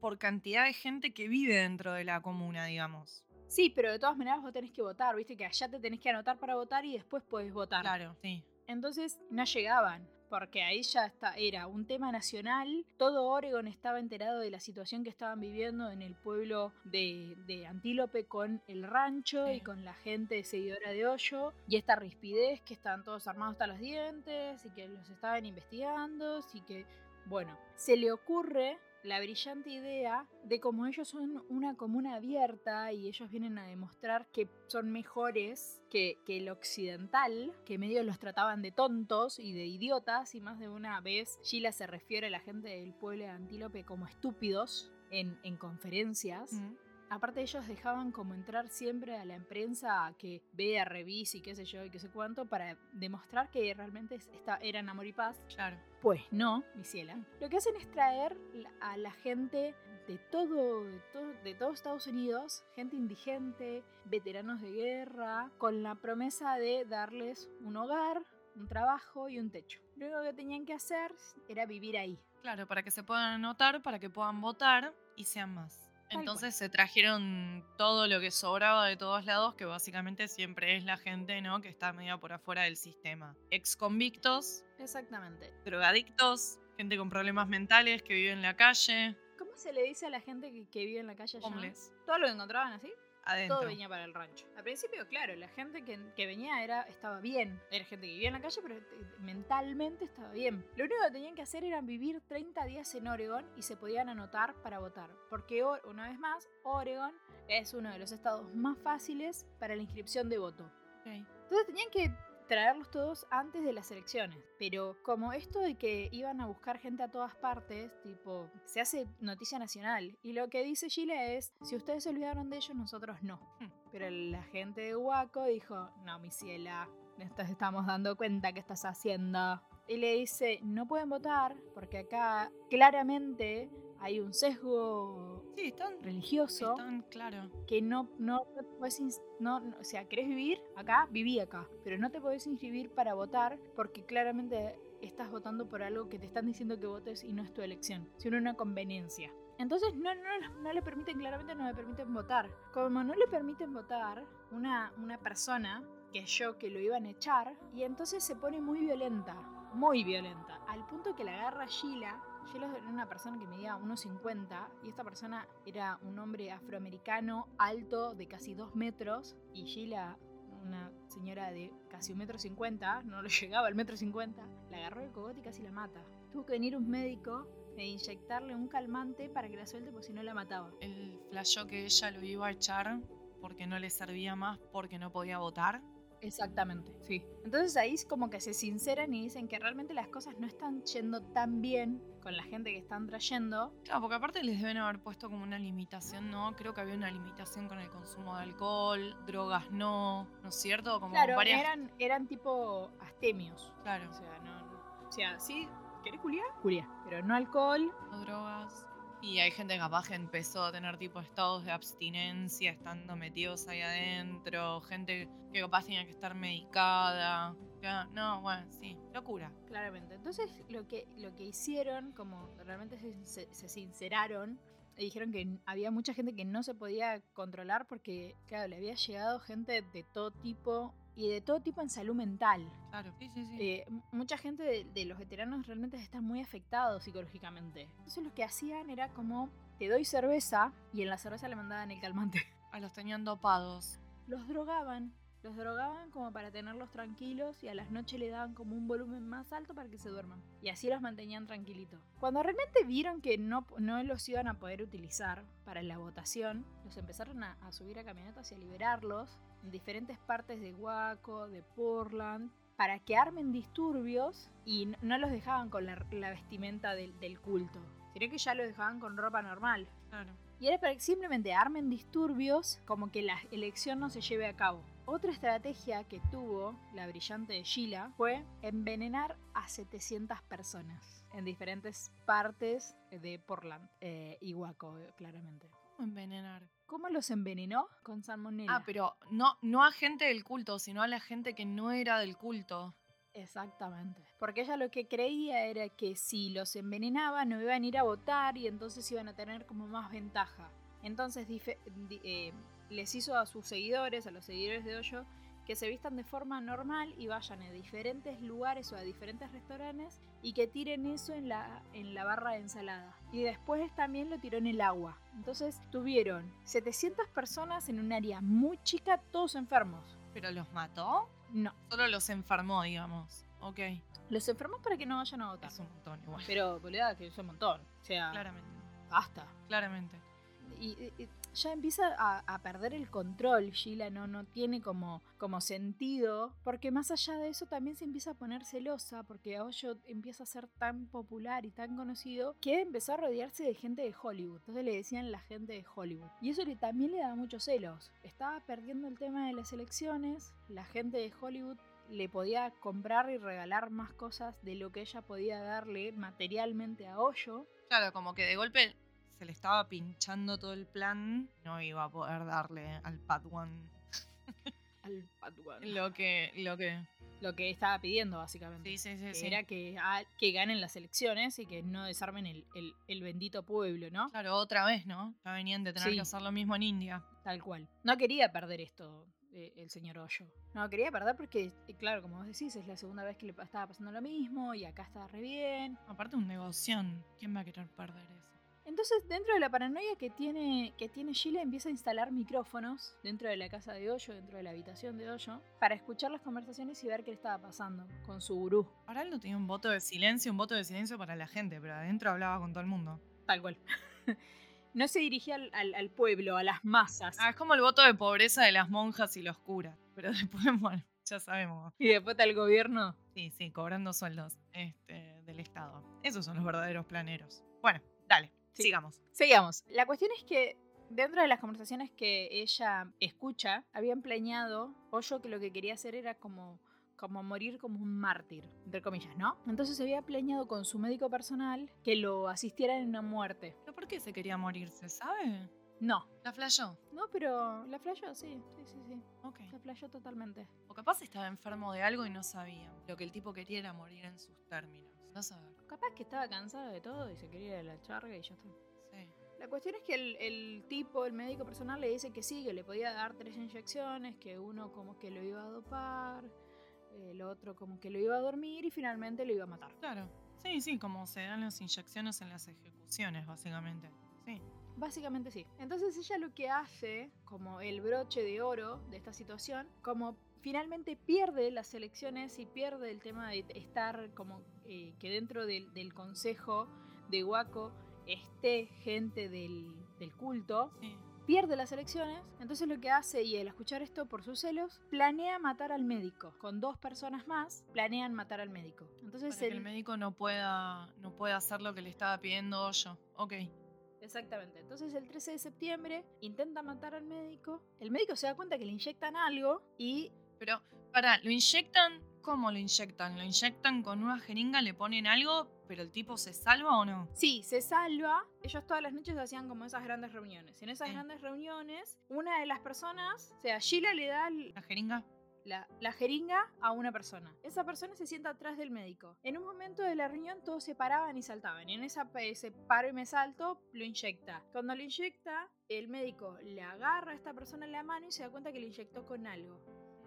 por cantidad de gente que vive dentro de la comuna, digamos. Sí, pero de todas maneras vos tenés que votar, viste que allá te tenés que anotar para votar y después podés votar. Claro, sí. Entonces no llegaban porque ahí ya está, era un tema nacional, todo Oregon estaba enterado de la situación que estaban viviendo en el pueblo de, de Antílope con el rancho y con la gente seguidora de Hoyo, y esta rispidez que estaban todos armados hasta los dientes y que los estaban investigando, y que, bueno, se le ocurre la brillante idea de como ellos son una comuna abierta y ellos vienen a demostrar que son mejores que, el occidental, que medio los trataban de tontos y de idiotas, y más de una vez Sheila se refiere a la gente del pueblo de Antílope como estúpidos en, en conferencias. Mm. Aparte ellos dejaban como entrar siempre a la prensa a que vea, revise y qué sé yo y qué sé cuánto para demostrar que realmente es- esta, eran amor y paz. Claro. Pues no, mi ciela. Lo que hacen es traer a la gente de todo, de todo, de todo Estados Unidos, gente indigente, veteranos de guerra, con la promesa de darles un hogar, un trabajo y un techo. Lo único que tenían que hacer era vivir ahí. Claro, para que se puedan anotar, para que puedan votar y sean más. Entonces se trajeron todo lo que sobraba de todos lados, que básicamente siempre es la gente, ¿no? Que está medio por afuera del sistema. Ex convictos, Exactamente. drogadictos, gente con problemas mentales que vive en la calle, ¿Cómo se le dice a la gente que, que vive en la calle homeless, Todo lo encontraban así, adentro. todo venía para el rancho. Al principio, claro, la gente que, que venía era, estaba bien. Era gente que vivía en la calle, pero eh, mentalmente estaba bien. Lo único que tenían que hacer era vivir 30 días en Oregon y se podían anotar para votar. Porque, una vez más, Oregon es uno de los estados más fáciles para la inscripción de voto. Ok. Entonces tenían que traerlos todos antes de las elecciones. Pero como esto de que iban a buscar gente a todas partes, tipo, se hace noticia nacional. Y lo que dice Chile es, si ustedes se olvidaron de ellos, nosotros no. (laughs) Pero la gente de Waco dijo, no, mi ciela, nos estamos dando cuenta que estás haciendo. Y le dice, no pueden votar porque acá claramente hay un sesgo Sí, están, religioso están, claro. que no, no, no te podés ins- no, no- o sea, querés vivir acá, viví acá, pero no te podés inscribir para votar porque claramente estás votando por algo que te están diciendo que votes y no es tu elección, sino una conveniencia. Entonces no, no, no le permiten, claramente no le permiten votar. Como no le permiten votar, una, una persona que yo que lo iban a echar, y entonces se pone muy violenta, muy violenta, al punto que la agarra Sheila. Sheila era una persona que medía 1,50 y esta persona era un hombre afroamericano alto de casi 2 metros y Sheila, una señora de casi 1,50 metro, 50, no le (laughs) llegaba al metro 50, la agarró el cogote y casi la mata. Tuvo que venir un médico e inyectarle un calmante para que la suelte porque si no la mataba. El flashó que ella lo iba a echar porque no le servía más porque no podía votar. Exactamente, sí. Entonces ahí es como que se sinceran y dicen que realmente las cosas no están yendo tan bien con la gente que están trayendo. Claro, porque aparte les deben haber puesto como una limitación, ¿no? Creo que había una limitación con el consumo de alcohol, drogas no, ¿no es cierto? Como Claro, varias... eran, eran tipo astemios. Claro, O sea, no, no- o sea, sí, ¿querés culiar? Culiar. Pero no alcohol. no drogas. Y hay gente capaz que empezó a tener tipo estados de abstinencia estando metidos ahí adentro, gente que capaz tenía que estar medicada. Ya, No, bueno, sí, locura. Claramente. Entonces lo que, lo que hicieron, como realmente se- se sinceraron, y dijeron que había mucha gente que no se podía controlar porque, claro, le había llegado gente de todo tipo y de todo tipo en salud mental. Claro, sí, sí, sí. Eh, mucha gente de, de los veteranos realmente están muy afectados psicológicamente. Entonces lo que hacían era como, te doy cerveza y en la cerveza le mandaban el calmante. A los tenían dopados. Los drogaban. Los drogaban como para tenerlos tranquilos y a las noches le daban como un volumen más alto para que se duerman. Y así los mantenían tranquilitos. Cuando realmente vieron que no, no los iban a poder utilizar para la votación, los empezaron a, a subir a camionetas y a liberarlos en diferentes partes de Waco, de Portland, para que armen disturbios y no los dejaban con la, la vestimenta del, del culto, sino que ya los dejaban con ropa normal. Claro. Y era para que simplemente armen disturbios como que la elección no se lleve a cabo. Otra estrategia que tuvo la brillante de Sheila fue envenenar a 700 personas en diferentes partes de Portland eh, y Waco, claramente. ¿Cómo envenenar? ¿Cómo los envenenó? Con salmonella. Ah, pero no, no a gente del culto, sino a la gente que no era del culto. Exactamente. Porque ella lo que creía era que si los envenenaba no iban a ir a votar y entonces iban a tener como más ventaja. Entonces eh, les hizo a sus seguidores, a los seguidores de Hoyo, que se vistan de forma normal y vayan a diferentes lugares o a diferentes restaurantes y que tiren eso en la, en la barra de ensalada. Y después también lo tiró en el agua. Entonces tuvieron 700 personas en un área muy chica, todos enfermos. ¿Pero los mató? No, Solo los enfermó, digamos. Ok. los enfermos para que no vayan a votar. Es un montón igual. Pero, boluda, que es un montón. O sea, Claramente. basta. Claramente. y, y- y ya empieza a, perder el control, Sheila no, no tiene como, como sentido, porque más allá de eso también se empieza a poner celosa, porque Hoyo empieza a ser tan popular y tan conocido que empezó a rodearse de gente de Hollywood, entonces le decían la gente de Hollywood, y eso le, también le daba muchos celos, estaba perdiendo el tema de las elecciones, la gente de Hollywood le podía comprar y regalar más cosas de lo que ella podía darle materialmente a Hoyo, Claro, como que de golpe se le estaba pinchando todo el plan. No iba a poder darle al Padawan (laughs) al Padawan. lo que. Lo que. lo que estaba pidiendo básicamente. Sí, sí, sí. que sí. era que, ah, que ganen las elecciones y que no desarmen el, el- el bendito pueblo, ¿no? Claro, otra vez, ¿no? Ya venían de tener Sí. que hacer lo mismo en India. Tal cual. No quería perder esto eh, el señor Hoyo. No quería perder porque, eh, claro, como vos decís, es la segunda vez que le estaba pasando lo mismo y acá está re bien. Aparte, un negoción. ¿Quién va a querer perder eso? Entonces, dentro de la paranoia que tiene, que tiene Sheila, empieza a instalar micrófonos dentro de la casa de Hoyo, dentro de la habitación de Hoyo, para escuchar las conversaciones y ver qué le estaba pasando con su gurú. Ahora él no tenía un voto de silencio, un voto de silencio para la gente, pero adentro hablaba con todo el mundo. Tal cual. (laughs) no se dirigía al, al- al pueblo, a las masas. Ah, es como el voto de pobreza de las monjas y los curas. Pero (laughs) después, bueno, ya sabemos. Y después está el gobierno. Sí, sí, cobrando sueldos este, del Estado. Esos son los verdaderos planeros. Bueno, dale, Sí. sigamos. Sigamos. La cuestión es que dentro de las conversaciones que ella escucha, habían planeado, Hoyo que lo que quería hacer era como, como morir como un mártir, entre comillas, ¿no? Entonces se había planeado con su médico personal que lo asistiera en una muerte. ¿Pero por qué se quería morir? ¿Se sabe? No. ¿La flashó? No, pero la flayó, sí, sí, sí, sí. Ok. La flayó totalmente. O capaz estaba enfermo de algo y no sabía. Lo que el tipo quería era morir en sus términos. No saber. Capaz que estaba cansado de todo y se quería ir a la charga y ya está. Sí. La cuestión es que el, el tipo, el médico personal, le dice que sí, que le podía dar tres inyecciones, que uno como que lo iba a dopar, el otro como que lo iba a dormir y finalmente lo iba a matar. Claro. Sí, sí, como se dan las inyecciones en las ejecuciones, básicamente. Sí. Básicamente sí. Entonces ella lo que hace, como el broche de oro de esta situación, como finalmente pierde las elecciones y pierde el tema de estar como eh, que dentro del, del consejo de Waco esté gente del, del culto, Sí. pierde las elecciones, entonces lo que hace, y al escuchar esto por sus celos, planea matar al médico. Con dos personas más, planean matar al médico. Entonces Para que el- el médico no pueda, no pueda hacer lo que le estaba pidiendo yo. Ok. Exactamente. Entonces el 13 de septiembre intenta matar al médico. El médico se da cuenta que le inyectan algo y Pero, para, ¿lo inyectan? ¿Cómo lo inyectan? ¿Lo inyectan con una jeringa? ¿Le ponen algo? ¿Pero el tipo se salva o no? sí, se salva. Ellos todas las noches hacían como esas grandes reuniones. En esas Sí. grandes reuniones, una de las personas, o sea, Sheila le da el- ¿La jeringa? la, la jeringa a una persona. Esa persona se sienta atrás del médico. En un momento de la reunión todos se paraban y saltaban. Y en esa, ese paro y me salto lo inyecta. Cuando lo inyecta, el médico le agarra a esta persona en la mano y se da cuenta que le inyectó con algo.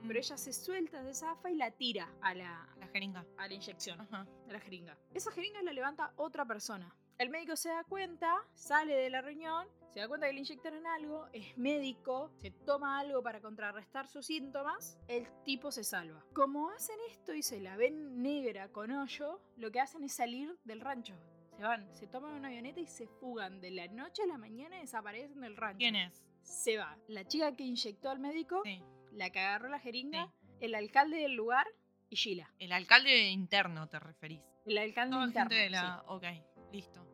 Pero ella se suelta de zafa y la tira a la, La jeringa. a la inyección, Ajá. a la jeringa. Esa jeringa la levanta otra persona. El médico se da cuenta, sale de la reunión, se da cuenta que le inyectaron algo, es médico, se toma algo para contrarrestar sus síntomas, el tipo se salva. Como hacen esto y se la ven negra con hoyo, lo que hacen es salir del rancho. Se van, se toman una avioneta y se fugan. De la noche a la mañana desaparecen del rancho. ¿Quién es? Se va. La chica que inyectó al médico, Sí. La que agarró la jeringa, el alcalde del lugar y Sheila. El alcalde interno, te referís. El alcalde Toda interno. gente de sí. la. Ok, listo.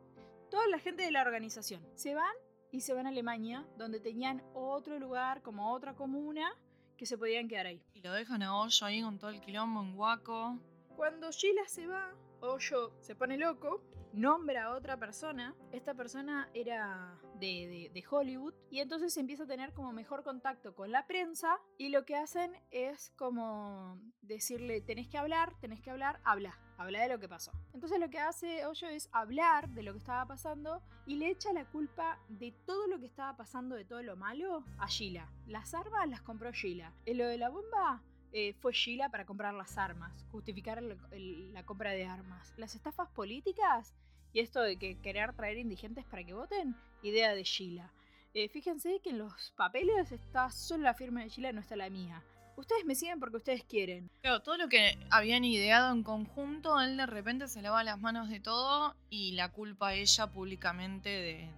Toda la gente de la organización. Se van y se van a Alemania, donde tenían otro lugar, como otra comuna, que se podían quedar ahí. Y lo dejan a Hoyo ahí con todo el quilombo en Guaco. Cuando Sheila se va, Hoyo se pone loco, nombra a otra persona. Esta persona era de, de- Hollywood y entonces empieza a tener como mejor contacto con la prensa y lo que hacen es como decirle, tenés que hablar, tenés que hablar, habla, habla de lo que pasó. Entonces lo que hace Hoyo es hablar de lo que estaba pasando y le echa la culpa de todo lo que estaba pasando, de todo lo malo, a Sheila. Las armas las compró Sheila. Eh, Lo de la bomba eh, fue Sheila para comprar las armas, justificar la compra de armas. Las estafas políticas y esto de que querer traer indigentes para que voten, idea de Sheila. Eh, fíjense que en los papeles está solo la firma de Sheila, no está la mía. Ustedes me siguen porque ustedes quieren. Claro, todo lo que habían ideado en conjunto, él de repente se lava las manos de todo y la culpa a ella públicamente de-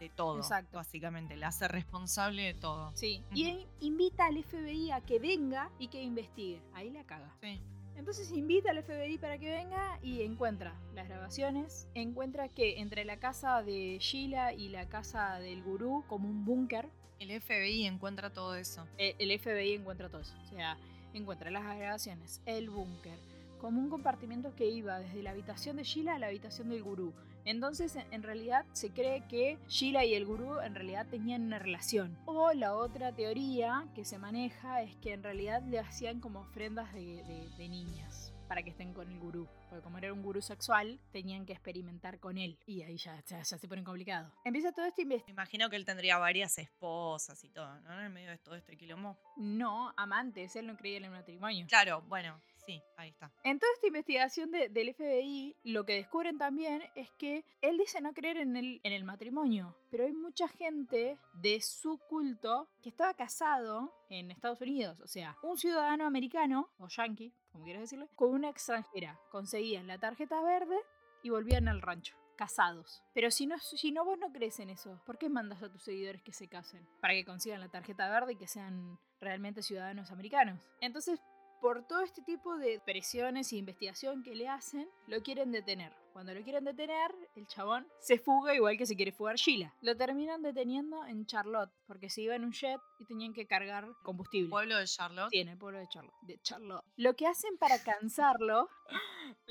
de- todo. Exacto. Básicamente, la hace responsable de todo. Sí. Y in- invita al FBI a que venga y que investigue. Ahí la caga. Sí. Entonces invita al FBI para que venga y encuentra las grabaciones. Encuentra que entre la casa de Sheila y la casa del gurú, como un búnker, El FBI encuentra todo eso. eh, el FBI encuentra todo eso. O sea, encuentra las grabaciones, el búnker, como un compartimiento que iba desde la habitación de Sheila a la habitación del gurú. Entonces, en- realidad, se cree que Sheila y el gurú en realidad tenían una relación. O la otra teoría que se maneja es que en realidad le hacían como ofrendas de, de- de niñas para que estén con el gurú. Porque como era un gurú sexual, tenían que experimentar con él. Y ahí ya, ya, ya se pone complicado. Empieza todo este Me investigación. imagino que él tendría varias esposas y todo, ¿no? En el medio de todo este quilombo. No, amantes, él no creía en el matrimonio. Claro, bueno, sí, ahí está. En toda esta investigación de- del FBI, lo que descubren también es que él dice no creer en el, en el matrimonio, pero hay mucha gente de su culto que estaba casado en Estados Unidos, o sea, un ciudadano americano, o yankee, como quieras decirle, con una extranjera. Conseguían la tarjeta verde y volvían al rancho. Casados. Pero si no, si no vos no crees en eso, ¿por qué mandas a tus seguidores que se casen? Para que consigan la tarjeta verde y que sean realmente ciudadanos americanos. Entonces, por todo este tipo de presiones e investigación que le hacen, lo quieren detener. Cuando lo quieren detener, el chabón se fuga igual que se quiere fugar Sheila. Lo terminan deteniendo en Charlotte, porque se iba en un jet y tenían que cargar combustible. Pueblo de Charlotte. Sí, en el pueblo de Charlotte, de Charlotte. Lo que hacen para cansarlo,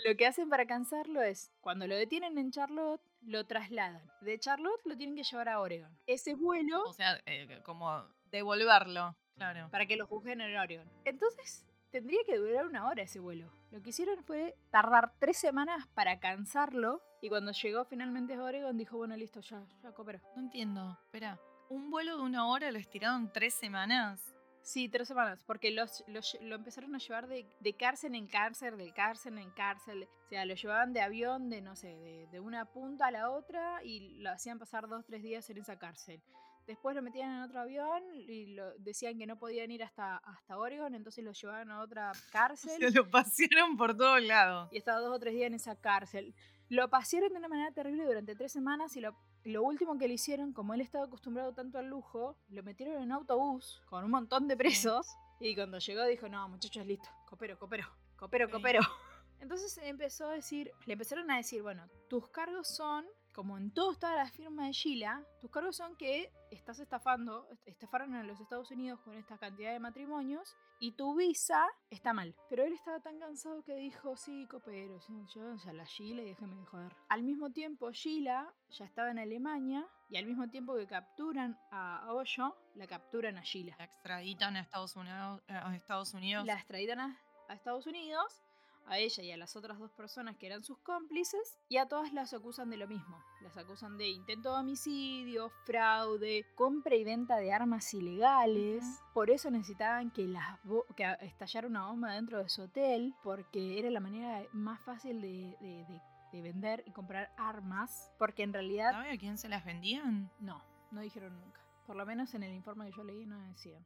lo que hacen para cansarlo es, cuando lo detienen en Charlotte, lo trasladan. De Charlotte lo tienen que llevar a Oregon. Ese vuelo O sea, eh, como devolverlo. Claro. para que lo juzguen en Oregon. Entonces, tendría que durar una hora ese vuelo. Lo que hicieron fue tardar tres semanas para cansarlo. Y cuando llegó finalmente a Oregon, dijo, bueno, listo, ya, ya cooperó. No entiendo. Espera, ¿un vuelo de una hora lo estiraron tres semanas? Sí, tres semanas, porque los, los- lo empezaron a llevar de, de cárcel en cárcel, de cárcel en cárcel. O sea, lo llevaban de avión, de no sé, de, de una punta a la otra y lo hacían pasar dos, tres días en esa cárcel. Después lo metían en otro avión y lo, decían que no podían ir hasta, hasta Oregon, entonces lo llevaban a otra (laughs) cárcel. Se lo pasearon por todos lados. y estaba dos o tres días en esa cárcel. Lo pasearon de una manera terrible durante tres semanas y lo, lo último que le hicieron, como él estaba acostumbrado tanto al lujo, lo metieron en un autobús con un montón de presos y cuando llegó dijo, no muchachos, listo, copero, copero, copero, copero. (laughs) Entonces empezó a decir, le empezaron a decir, bueno, tus cargos son, como en todo estaba la firma de Sheila, tus cargos son que estás estafando, estafaron a los Estados Unidos con esta cantidad de matrimonios y tu visa está mal. Pero él estaba tan cansado que dijo, sí, copero, yo ya la Sheila y déjeme de joder. Al mismo tiempo, Sheila ya estaba en Alemania y al mismo tiempo que capturan a Hoyo, la capturan a Sheila. La extraditan a Estados Unidos. A Estados Unidos. La extraditan a, a Estados Unidos, a ella y a las otras dos personas que eran sus cómplices, y a todas las acusan de lo mismo. Las acusan de intento de homicidio, fraude, compra y venta de armas ilegales. Por eso necesitaban que, las que estallara una bomba dentro de su hotel, porque era la manera más fácil de, de- de- de vender y comprar armas, porque en realidad ¿Sabe a quién se las vendían? no, no dijeron nunca. Por lo menos en el informe que yo leí no decían.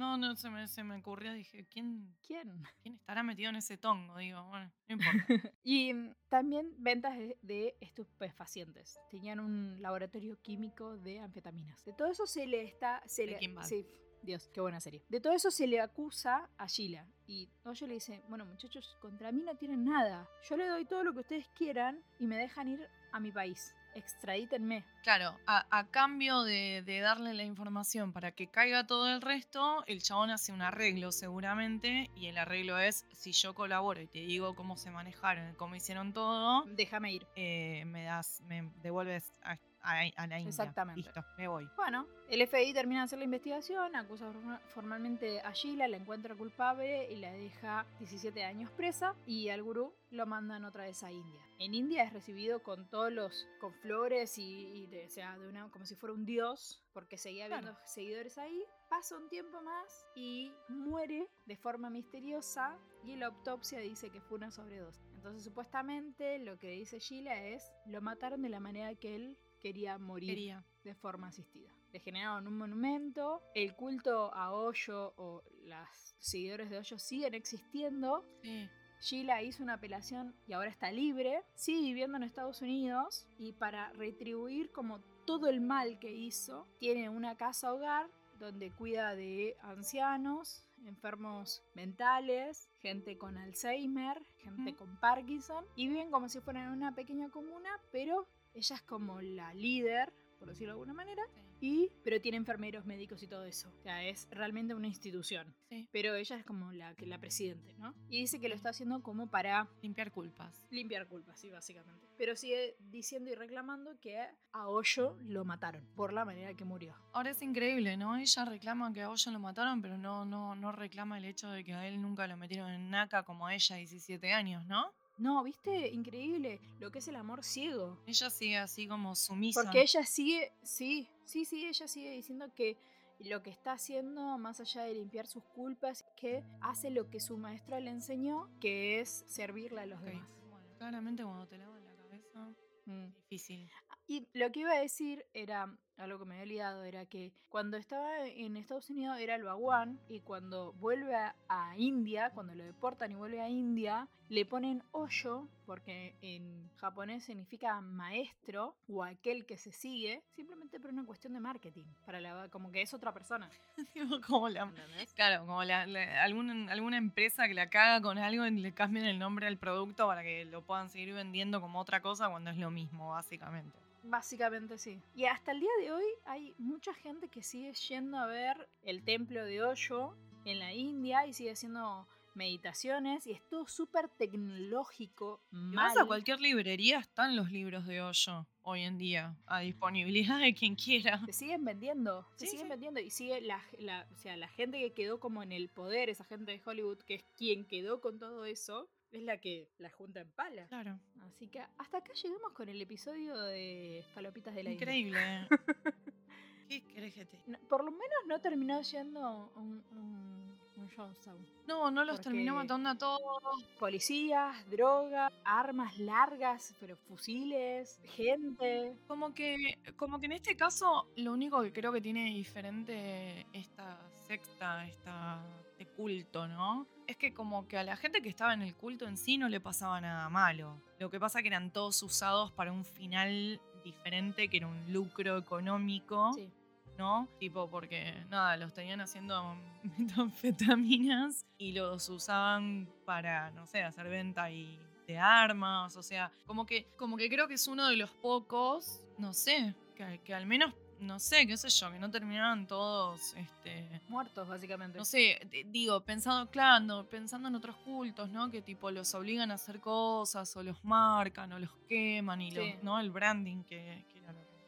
No, no, se me, se me ocurrió. Dije, ¿quién, ¿Quién? ¿quién estará metido en ese tongo? Digo, bueno, no importa. (laughs) Y mm, también ventas de, de estupefacientes. Tenían un laboratorio químico de anfetaminas. De todo eso se le está. Se le, sí, Dios, qué buena serie. De todo eso se le acusa a Sheila. Y Oyo le dice: Bueno, muchachos, contra mí no tienen nada. Yo le doy todo lo que ustedes quieran y me dejan ir a mi país. Extradítenme. Claro, a, a cambio de, de darle la información para que caiga todo el resto, el chabón hace un arreglo seguramente. Y el arreglo es: si yo colaboro y te digo cómo se manejaron, cómo hicieron todo, Déjame ir. eh, me das, me devuelves a, a- a la India. Exactamente. Listo, me voy. Bueno, el FBI termina de hacer la investigación, acusa forma- formalmente a Sheila, la encuentra culpable y la deja 17 años presa y al gurú lo mandan otra vez a India. En India es recibido con todos los, con flores y, y de- o sea, de una, como si fuera un dios, porque seguía habiendo Claro. seguidores ahí. Pasa un tiempo más y muere de forma misteriosa y la autopsia dice que fue una sobredosis. Entonces supuestamente lo que dice Sheila es lo mataron de la manera que él quería morir Quería. de forma asistida. Le generaron un monumento, el culto a Hoyo o las seguidores de Hoyo siguen existiendo. Sí. Sheila hizo una apelación y ahora está libre, sigue viviendo en Estados Unidos y para retribuir como todo el mal que hizo, tiene una casa hogar donde cuida de ancianos, enfermos mentales, gente con Alzheimer, gente con Parkinson y viven como si fueran una pequeña comuna, pero ella es como la líder, por decirlo de alguna manera, y pero tiene enfermeros, médicos y todo eso. O sea, es realmente una institución. Sí. Pero ella es como la, que- la presidente, ¿no? Y dice que lo está haciendo como para Limpiar culpas. limpiar culpas, sí, básicamente. Pero sigue diciendo y reclamando que a Hoyo lo mataron por la manera que murió. Ahora es increíble, ¿no? Ella reclama que a Hoyo lo mataron, pero no, no, no reclama el hecho de que a él nunca lo metieron en NACA como a ella, 17 años, ¿no? No, ¿viste? Increíble lo que es el amor ciego. Ella sigue así como sumisa. Porque ella sigue, sí, sí, sí, ella sigue diciendo que lo que está haciendo, más allá de limpiar sus culpas, que hace lo que su maestra le enseñó, que es servirle a los demás. Bueno, claramente cuando te lavan la cabeza, Mm. difícil. Y lo que iba a decir era, algo que me había olvidado, era que cuando estaba en Estados Unidos era el Baguán y cuando vuelve a, a India, cuando lo deportan y vuelve a India, le ponen Hoyo, porque en japonés significa maestro o aquel que se sigue, simplemente por una cuestión de marketing, para la, como que es otra persona. (laughs) Como la. Claro, como la, la- alguna, alguna empresa que la caga con algo y le cambien el nombre al producto para que lo puedan seguir vendiendo como otra cosa cuando es lo mismo, básicamente. Básicamente sí. Y hasta el día de hoy hay mucha gente que sigue yendo a ver el templo de Hoyo en la India y sigue haciendo meditaciones y es todo súper tecnológico. Vas a cualquier librería, están los libros de Hoyo hoy en día a disponibilidad de quien quiera. Se siguen vendiendo, se Sí, siguen sí. vendiendo y sigue la, la- o sea, la gente que quedó como en el poder, esa gente de Hollywood que es quien quedó con todo eso, es la que la junta en pala. Claro, Así que hasta acá llegamos con el episodio de Palopitas de la India. increíble. (laughs) ¿Qué querés que te- No, por lo menos no terminó siendo un, un, No, no los terminó matando a todos. Policías, droga, armas largas, pero fusiles, gente. Como que, como que en este caso, lo único que creo que tiene diferente esta secta, esta, este culto, ¿no? Es que como que a la gente que estaba en el culto en sí no le pasaba nada malo. Lo que pasa que eran todos usados para un final diferente, que era un lucro económico, Sí. ¿No? Tipo, porque nada, los tenían haciendo (laughs) metanfetaminas y los usaban para, no sé, hacer venta y de armas, o sea, como que, como que creo que es uno de los pocos, no sé, que, que al menos, no sé, qué sé yo, que no terminaban todos, este, Muertos, básicamente. no sé, digo, pensando, claro, pensando en otros cultos, ¿no? Que tipo los obligan a hacer cosas, o los marcan, o los queman, y los. ¿no? El branding que,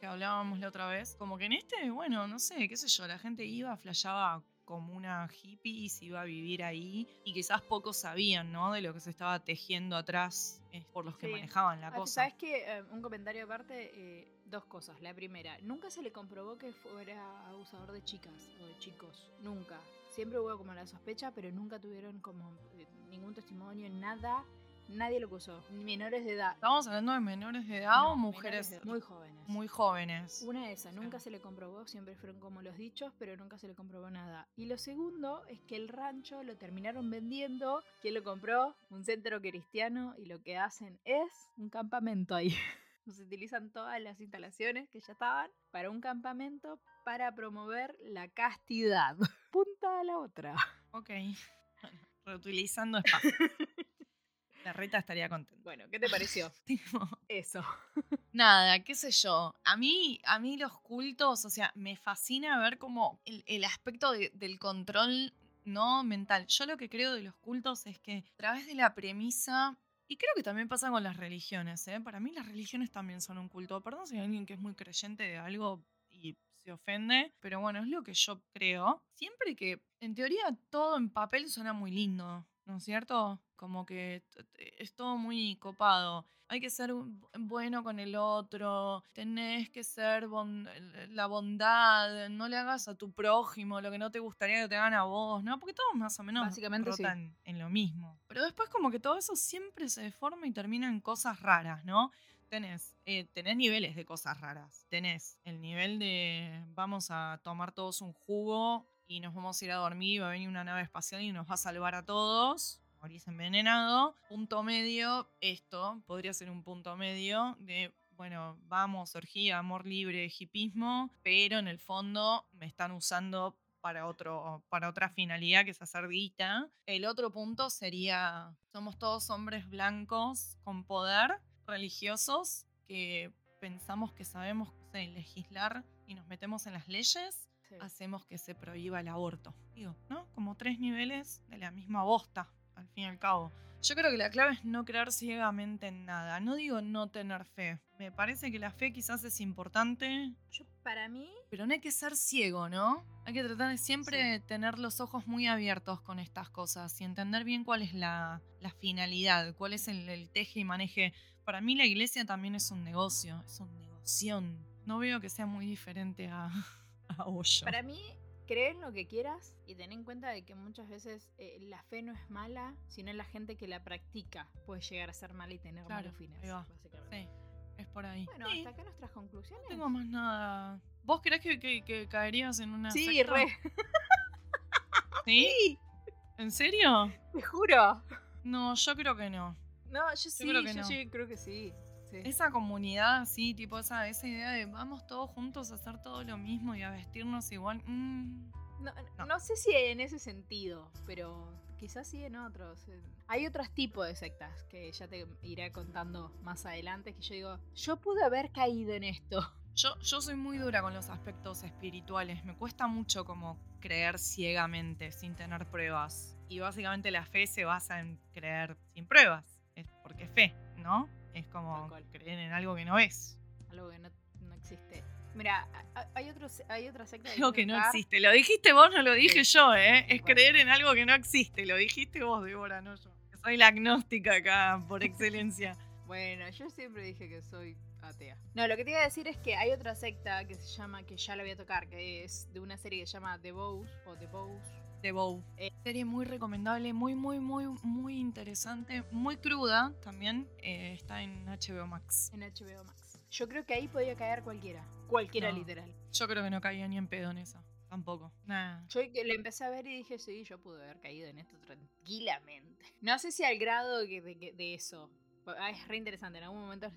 que hablábamos la otra vez. Como que en este, bueno, no sé, qué sé yo, la gente iba, flasheaba como una hippie y se iba a vivir ahí. Y quizás pocos sabían, ¿no? De lo que se estaba tejiendo atrás eh, por los que manejaban la Ah, cosa. ¿Sabes qué? un comentario aparte, eh, dos cosas. La primera, nunca se le comprobó que fuera abusador de chicas o de chicos. Nunca. Siempre hubo como la sospecha, pero nunca tuvieron como eh, ningún testimonio, nada. Nadie lo acusó. Menores de edad. ¿Estamos hablando de menores de edad No, o mujeres edad, muy jóvenes. muy jóvenes? Una de esas, Sí. nunca se le comprobó, siempre fueron como los dichos, pero nunca se le comprobó nada. Y lo segundo es que el rancho lo terminaron vendiendo. ¿Quién lo compró? Un centro cristiano y lo que hacen es un campamento ahí. (laughs) Se utilizan todas las instalaciones que ya estaban para un campamento para promover la castidad. (laughs) Punta a la otra. Ok. (laughs) Reutilizando espacio. La reta estaría contenta. Bueno, ¿qué te pareció? (laughs) Eso. Nada, qué sé yo. A mí, a mí los cultos, o sea, me fascina ver como el, el aspecto de- del control no mental. Yo lo que creo de los cultos es que a través de la premisa, y creo que también pasa con las religiones, ¿eh? para mí las religiones también son un culto. Perdón si hay alguien que es muy creyente de algo y se ofende, pero bueno, es lo que yo creo. Siempre que, en teoría, todo en papel suena muy lindo, ¿no es cierto? Como que es todo muy copado. Hay que ser bueno con el otro, tenés que ser la bondad, no le hagas a tu prójimo lo que no te gustaría que te hagan a vos, ¿no? Porque todos más o menos Básicamente rotan en lo mismo. Pero después como que todo eso siempre se deforma y termina en cosas raras, ¿no? Tenés, eh, tenés niveles de cosas raras. Tenés el nivel de vamos a tomar todos un jugo y nos vamos a ir a dormir y va a venir una nave espacial y nos va a salvar a todos. Morís envenenado. Punto medio, esto podría ser un punto medio de bueno, vamos, orgía, amor libre, hipismo, pero en el fondo me están usando para, otro, para otra finalidad que es hacer guita. El otro punto sería, somos todos hombres blancos con poder religiosos que pensamos que sabemos legislar y nos metemos en las leyes, hacemos que se prohíba el aborto. Digo, ¿no? Como tres niveles de la misma bosta, fin y al cabo. Yo creo que la clave es no creer ciegamente en nada. No digo no tener fe. Me parece que la fe quizás es importante. Yo, para mí. Pero no hay que ser ciego, ¿no? Hay que tratar de siempre tener los ojos muy abiertos con estas cosas y entender bien cuál es la, finalidad, cuál es el, el teje y maneje para mí la iglesia también es un negocio, es un negoción. No veo que sea muy diferente a, (laughs) a Para mí, creer lo que quieras y ten en cuenta de que muchas veces eh, la fe no es mala, sino la gente que la practica puede llegar a ser mala y tener malos fines. Sí, es por ahí. Bueno, hasta acá nuestras conclusiones. No tengo más nada. ¿Vos crees que, caerías en una Sí, re. (laughs) ¿Sí? ¿En serio? Te juro. No, yo creo que no. No, yo sí, creo que yo sí, creo que sí. Esa comunidad, sí, tipo esa, esa idea de vamos todos juntos a hacer todo lo mismo y a vestirnos igual. Mm, no, sé si en ese sentido, pero quizás sí en otros. Hay otros tipos de sectas que ya te iré contando más adelante que yo digo, yo pude haber caído en esto. (laughs) Yo, yo soy muy dura con los aspectos espirituales. Me cuesta mucho como creer ciegamente, sin tener pruebas. Y básicamente la fe se basa en creer sin pruebas es porque es fe, ¿no? Es como creer en algo que no es. Algo que no, existe. Mira, hay, otros, hay otra secta. Algo que no existe. Lo dijiste vos, no lo dije yo, ¿eh? Es creer en algo que no existe. Lo dijiste vos, Débora, no yo. Soy la agnóstica acá, por (laughs) excelencia. bueno, yo siempre dije que soy atea. No, lo que te iba a decir es que hay otra secta que se llama, que ya la voy a tocar, que es de una serie que se llama The Bows, o The Bows, The Bow. Eh, serie muy recomendable, muy, muy, muy, muy interesante, muy cruda también. Eh, está en HBO Max. En HBO Max. Yo creo que ahí podía caer cualquiera. Cualquiera literal. Yo creo que no caía ni en pedo en esa. Tampoco. Nada. Yo le empecé a ver y dije, sí, yo pude haber caído en esto tranquilamente. No sé si al grado de, de, eso. Ah, es re interesante. En algún momento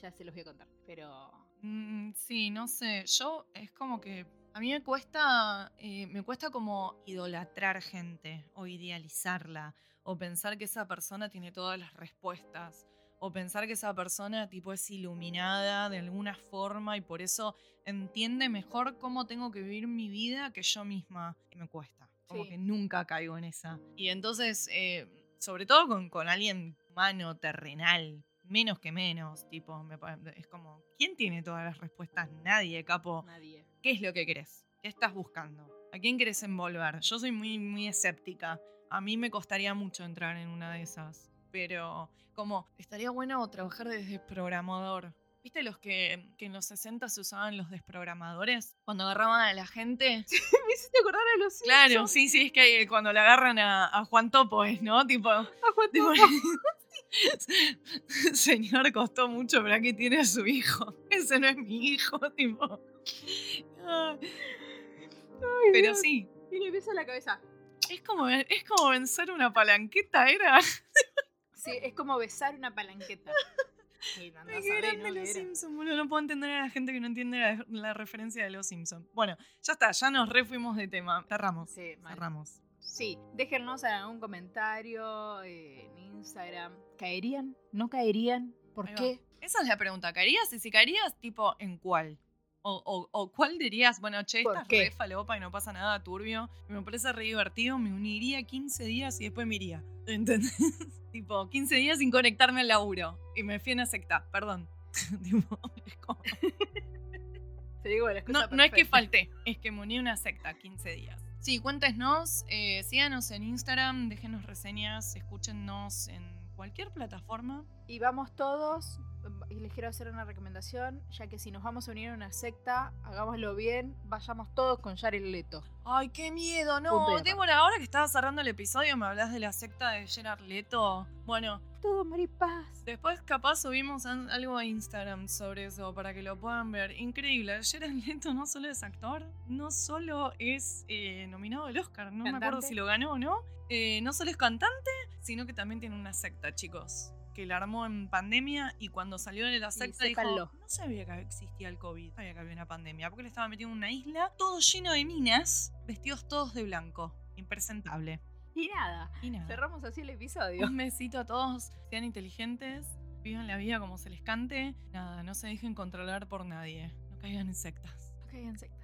ya se los voy a contar. Pero. Mm, sí, no sé. Yo es como que a mí me cuesta, eh, me cuesta como idolatrar gente o idealizarla o pensar que esa persona tiene todas las respuestas o pensar que esa persona tipo es iluminada de alguna forma y por eso entiende mejor cómo tengo que vivir mi vida que yo misma. Me cuesta, como que nunca caigo en esa. Y entonces, eh, sobre todo con, con alguien humano, terrenal, menos que menos, tipo, es como, ¿quién tiene todas las respuestas? Nadie, capo. Nadie. ¿Qué es lo que querés? ¿Qué estás buscando? ¿A quién querés envolver? Yo soy muy, muy escéptica. A mí me costaría mucho entrar en una de esas. Pero como estaría bueno trabajar desde programador. ¿Viste los que, en los 60 se usaban los desprogramadores? Cuando agarraban a la gente. (laughs) me hiciste acordar a los Claro, sí, sí, es que cuando le agarran a, Juan Topo es, ¿no? Tipo. A Juan Topo. (laughs) (laughs) Señor, costó mucho, pero aquí tiene a su hijo. (laughs) Ese no es mi hijo, (laughs) tipo. pero sí. Y le pesa la cabeza. Es como, es como vencer una palanqueta, ¿era? Sí, es como besar una palanqueta. Sí, grande los Simpsons, No puedo entender a la gente que no entiende la, referencia de los Simpsons. Bueno, ya está, ya nos refuimos de tema. Cerramos. Sí, cerramos. Sí, déjenos algún comentario en Instagram. ¿Caerían? ¿No caerían? ¿Por qué? Esa es la pregunta. ¿Caerías? Y si caerías, tipo, ¿en cuál? O, o, cuál dirías, bueno, che, esta es re falopa y no pasa nada turbio, me parece re divertido, me uniría 15 días y después me iría. (laughs) ¿Entendés? tipo, 15 días sin conectarme al laburo. Y me fui a una secta, perdón. (laughs) tipo, es como... (laughs) Te digo, no, no es que falté, es que me uní a una secta 15 días. Sí, cuéntenos, eh, síganos en Instagram, déjenos reseñas, escúchennos en cualquier plataforma. Y vamos todos, les quiero hacer una recomendación, ya que si nos vamos a unir a una secta, hagámoslo bien, vayamos todos con Jared Leto. Ay, qué miedo, no. Débora, ahora que estaba cerrando el episodio, me hablas de la secta de Gerard Leto. Bueno, Todo maripaz. después capaz subimos algo a Instagram sobre eso para que lo puedan ver. Increíble, Gerard Leto no solo es actor, no solo es eh, nominado al Oscar, no me acuerdo si lo ganó o no. Eh, no solo es cantante, sino que también tiene una secta, chicos. Que la armó en pandemia y cuando salió de la secta dijo. No sabía que existía el COVID, no sabía que había una pandemia, porque le estaba metido en una isla, todo lleno de minas, vestidos todos de blanco. Impresentable. Y nada, Y nada. cerramos así el episodio. Un besito a todos, sean inteligentes, vivan la vida como se les cante. Nada, no se dejen controlar por nadie. No caigan en sectas. Ok, en sectas.